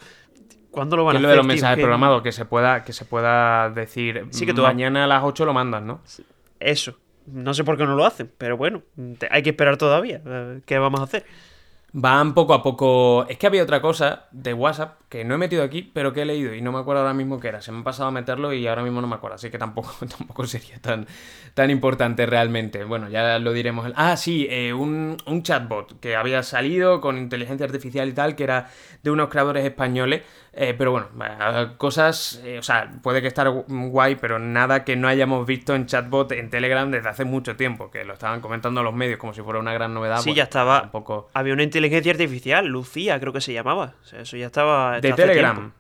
¿Cuándo lo van a hacer? lo de los mensajes programados? Que se pueda, que se pueda decir sí, que mañana a las 8 lo mandan, ¿no? Eso. No sé por qué no lo hacen, pero bueno, hay que esperar todavía. ¿Qué vamos a hacer? Van poco a poco. Es que había otra cosa de WhatsApp que no he metido aquí, pero que he leído y no me acuerdo ahora mismo qué era. Se me ha pasado a meterlo y ahora mismo no me acuerdo, así que tampoco, [laughs] tampoco sería tan, tan importante realmente. Bueno, ya lo diremos. Ah, sí, eh, un, un chatbot que había salido con inteligencia artificial y tal, que era de unos creadores españoles. Eh, pero bueno, cosas, eh, o sea, puede que estar guay, pero nada que no hayamos visto en chatbot en Telegram desde hace mucho tiempo, que lo estaban comentando los medios como si fuera una gran novedad. Sí, ya estaba. Había una inteligencia artificial, Lucía creo que se llamaba. O sea, eso ya estaba... ¿De Telegram?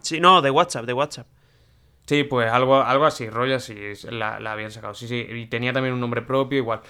Sí, no, de WhatsApp, de WhatsApp. Sí, pues algo, algo así, rollo así, la, habían sacado. Sí, sí, y tenía también un nombre propio, igual.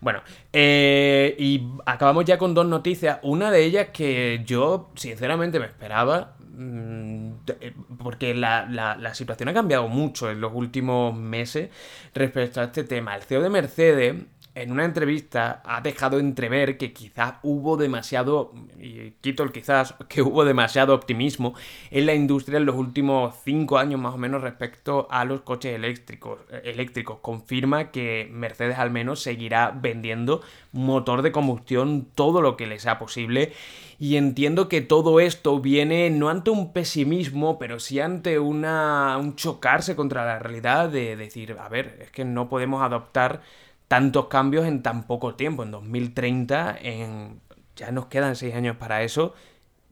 Bueno, eh, y acabamos ya con dos noticias. Una de ellas que yo, sinceramente, me esperaba. Mm, eh, porque la, la, situación ha cambiado mucho en los últimos meses respecto a este tema. El CEO de Mercedes en una entrevista ha dejado entrever que quizás hubo demasiado, y quito el quizás, [laughs] que hubo demasiado optimismo en la industria en los últimos cinco años más o menos respecto a los coches eléctricos. eléctricos. Confirma que Mercedes al menos seguirá vendiendo motor de combustión todo lo que le sea posible. Y entiendo que todo esto viene no ante un pesimismo, pero sí ante una, un chocarse contra la realidad de decir, a ver, es que no podemos adoptar tantos cambios en tan poco tiempo. En 2030, en... ya nos quedan seis años para eso.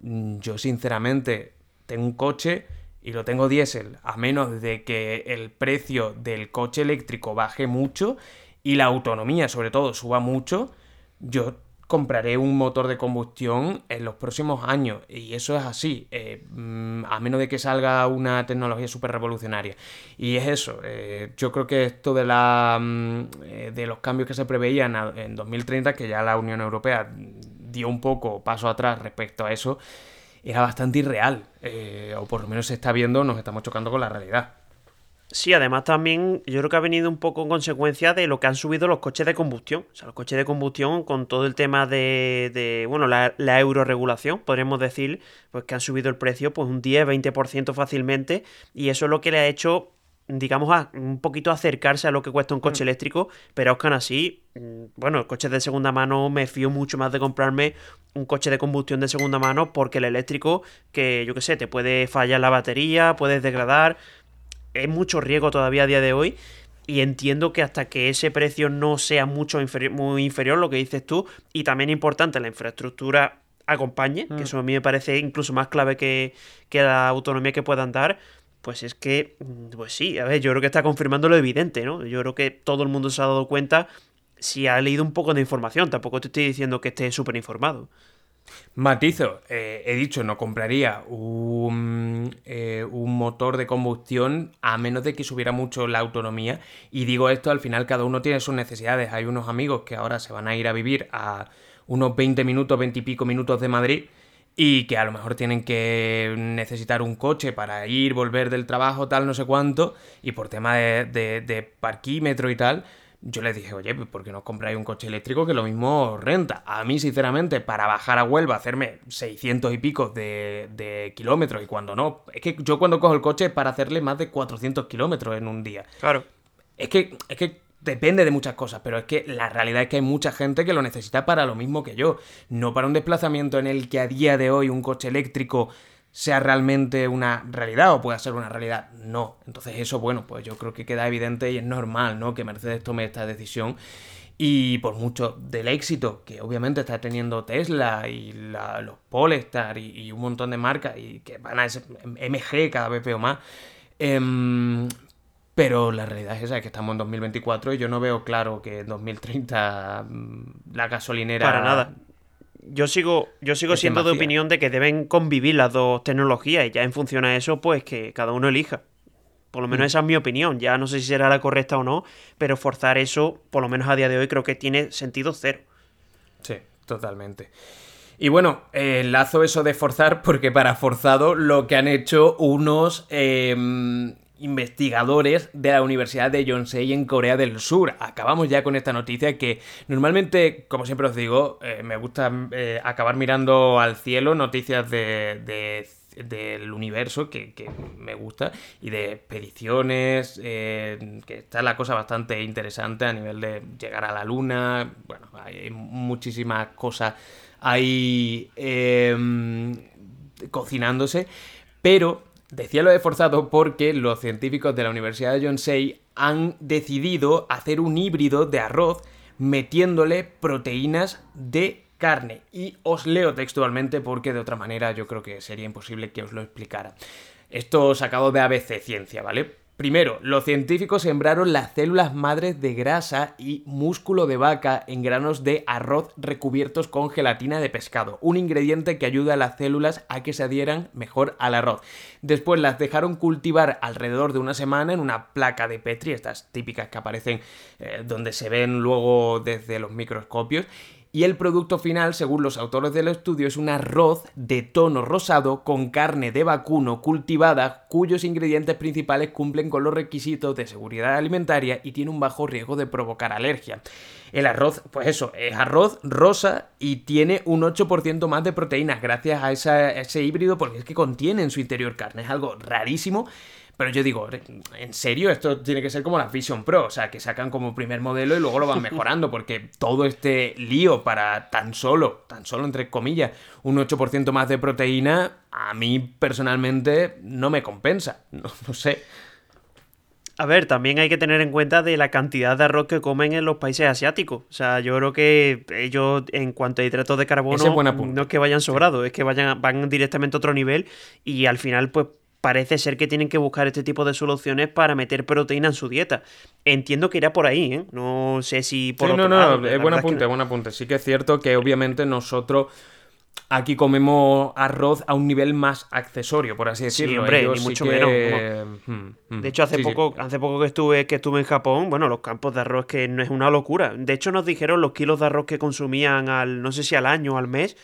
Mm, yo sinceramente tengo un coche y lo tengo diésel, a menos de que el precio del coche eléctrico baje mucho y la autonomía sobre todo suba mucho, yo compraré un motor de combustión en los próximos años. Y eso es así, eh, mm, a menos de que salga una tecnología súper revolucionaria. Y es eso, eh, yo creo que esto de, la, mm, eh, de los cambios que se preveían en 2030, que ya la Unión Europea dio un poco paso atrás respecto a eso, era bastante irreal. o por lo menos se está viendo, nos estamos chocando con la realidad. Sí, además también yo creo que ha venido un poco en consecuencia de lo que han subido los coches de combustión. O sea, los coches de combustión con todo el tema de, de bueno, la, la euroregulación, podríamos decir, pues que han subido el precio pues un 10-20% fácilmente y eso es lo que le ha hecho digamos, a, un poquito acercarse a lo que cuesta un coche mm. eléctrico, pero aún así, mm, bueno, coches de segunda mano me fío mucho más de comprarme un coche de combustión de segunda mano porque el eléctrico, que yo qué sé, te puede fallar la batería, puedes degradar, es mucho riesgo todavía a día de hoy. Y entiendo que hasta que ese precio no sea mucho muy inferior, lo que dices tú, y también importante la infraestructura acompañe, que mm. eso a mí me parece incluso más clave que, que la autonomía que puedan dar, pues es que, mm, pues sí, a ver, yo creo que está confirmando lo evidente, ¿no? Yo creo que todo el mundo se ha dado cuenta si ha leído un poco de información, tampoco te estoy diciendo que esté súper informado. Matizo, eh, he dicho, no compraría un, eh, un, motor de combustión a menos de que subiera mucho la autonomía. Y digo esto, al final cada uno tiene sus necesidades. Hay unos amigos que ahora se van a ir a vivir a unos 20 minutos, 20 y pico minutos de Madrid y que a lo mejor tienen que necesitar un coche para ir, volver del trabajo, tal, no sé cuánto, y por tema de, de, de parquímetro y tal, yo les dije, oye, pues ¿por qué no compráis un coche eléctrico que lo mismo renta? A mí, sinceramente, para bajar a Huelva, hacerme 600 y pico de, kilómetros, y cuando no, es que yo cuando cojo el coche es para hacerle más de 400 kilómetros en un día. Claro. Es que, es que depende de muchas cosas, pero es que la realidad es que hay mucha gente que lo necesita para lo mismo que yo, no para un desplazamiento en el que a día de hoy un coche eléctrico sea realmente una realidad o pueda ser una realidad. No. Entonces eso, bueno, pues yo creo que queda evidente y es normal, ¿no? Que Mercedes tome esta decisión. Y por mucho del éxito que obviamente está teniendo Tesla y los Polestar y, un montón de marcas y que van a ser MG cada vez veo más, em, Pero la realidad es esa, que estamos en 2024 y yo no veo claro que en 2030 mm, la gasolinera... Para nada. Yo sigo, yo sigo siendo de opinión de que deben convivir las dos tecnologías y ya en función a eso, pues que cada uno elija. Por lo menos mm. esa es mi opinión. Ya no sé si será la correcta o no, pero forzar eso, por lo menos a día de hoy, creo que tiene sentido cero. Sí, totalmente. Y bueno, enlazo eso de forzar porque para forzado lo que han hecho unos em, investigadores de la Universidad de Yonsei en Corea del Sur. Acabamos ya con esta noticia que normalmente, como siempre os digo, eh, me gusta eh, acabar mirando al cielo noticias de, del universo que, me gusta y de expediciones eh, que está la cosa bastante interesante a nivel de llegar a la luna bueno hay muchísimas cosas ahí cocinándose pero Decía lo de forzado porque los científicos de la Universidad de Yonsei han decidido hacer un híbrido de arroz metiéndole proteínas de carne. Y os leo textualmente porque de otra manera yo creo que sería imposible que os lo explicara. Esto sacado de ABC Ciencia, ¿vale? Primero, los científicos sembraron las células madres de grasa y músculo de vaca en granos de arroz recubiertos con gelatina de pescado, un ingrediente que ayuda a las células a que se adhieran mejor al arroz. Después las dejaron cultivar alrededor de una semana en una placa de Petri, estas típicas que aparecen eh, donde se ven luego desde los microscopios, y el producto final, según los autores del estudio, es un arroz de tono rosado con carne de vacuno cultivada cuyos ingredientes principales cumplen con los requisitos de seguridad alimentaria y tiene un bajo riesgo de provocar alergia. El arroz, pues eso, es arroz rosa y tiene un 8% más de proteínas gracias a, ese híbrido porque es que contiene en su interior carne. Es algo rarísimo pero yo digo, en serio, esto tiene que ser como la Vision Pro, o sea, que sacan como primer modelo y luego lo van [laughs] mejorando, porque todo este lío para tan solo, tan solo entre comillas, un 8% más de proteína, a mí personalmente no me compensa, [laughs] no, sé. A ver, también hay que tener en cuenta de la cantidad de arroz que comen en los países asiáticos. O sea, yo creo que ellos, en cuanto a hidratos de carbono, no es que vayan sobrados, es que vayan, van directamente a otro nivel y al final, pues parece ser que tienen que buscar este tipo de soluciones para meter proteína en su dieta. Entiendo que irá por ahí, ¿eh? No sé si por sí, no, no, es buen apunte, es buen apunte. Sí que es cierto que obviamente nosotros aquí comemos arroz a un nivel más accesorio, por así decirlo. Sí, hombre, ni mucho menos. Hmm, hmm. De hecho, hace poco, hace poco que estuve, que estuve en Japón, bueno, los campos de arroz que no es una locura. De hecho, nos dijeron los kilos de arroz que consumían al, no sé si al año o al mes,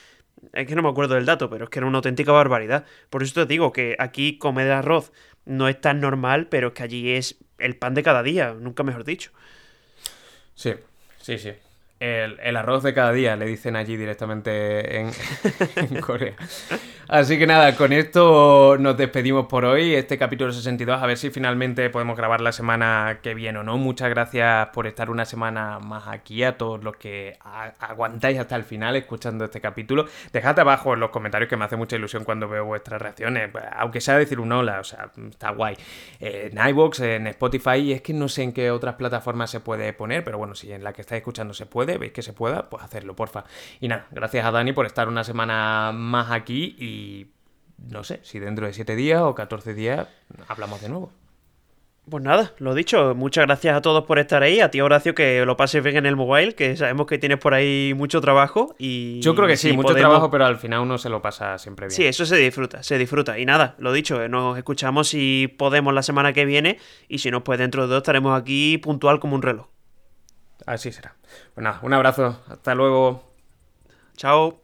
es que no me acuerdo del dato, pero es que era una auténtica barbaridad. Por eso te digo que aquí comer arroz no es tan normal, pero es que allí es el pan de cada día, nunca mejor dicho. Sí, sí, sí. El, arroz de cada día, le dicen allí directamente [laughs] en, Corea. Así que nada, con esto nos despedimos por hoy, este capítulo 62, a ver si finalmente podemos grabar la semana que viene o no. Muchas gracias por estar una semana más aquí, a todos los que aguantáis hasta el final escuchando este capítulo. Dejad abajo en los comentarios que me hace mucha ilusión cuando veo vuestras reacciones, aunque sea decir un hola, o sea, está guay. En iVoox, en Spotify, y es que no sé en qué otras plataformas se puede poner, pero bueno, si en la que estáis escuchando se puede veis que se pueda, pues hacerlo, porfa. Y nada, gracias a Dani por estar una semana más aquí y no sé, si dentro de 7 días o 14 días hablamos de nuevo. Pues nada, lo dicho, muchas gracias a todos por estar ahí. A ti, Horacio, que lo pases bien en el mobile, que sabemos que tienes por ahí mucho trabajo. y Yo creo que sí, mucho trabajo, pero al final uno se lo pasa siempre bien. Sí, eso se disfruta, se disfruta. Y nada, lo dicho, nos escuchamos si podemos la semana que viene y si no, pues dentro de dos estaremos aquí puntual como un reloj. Así será. Bueno, pues un abrazo. Hasta luego. Chao.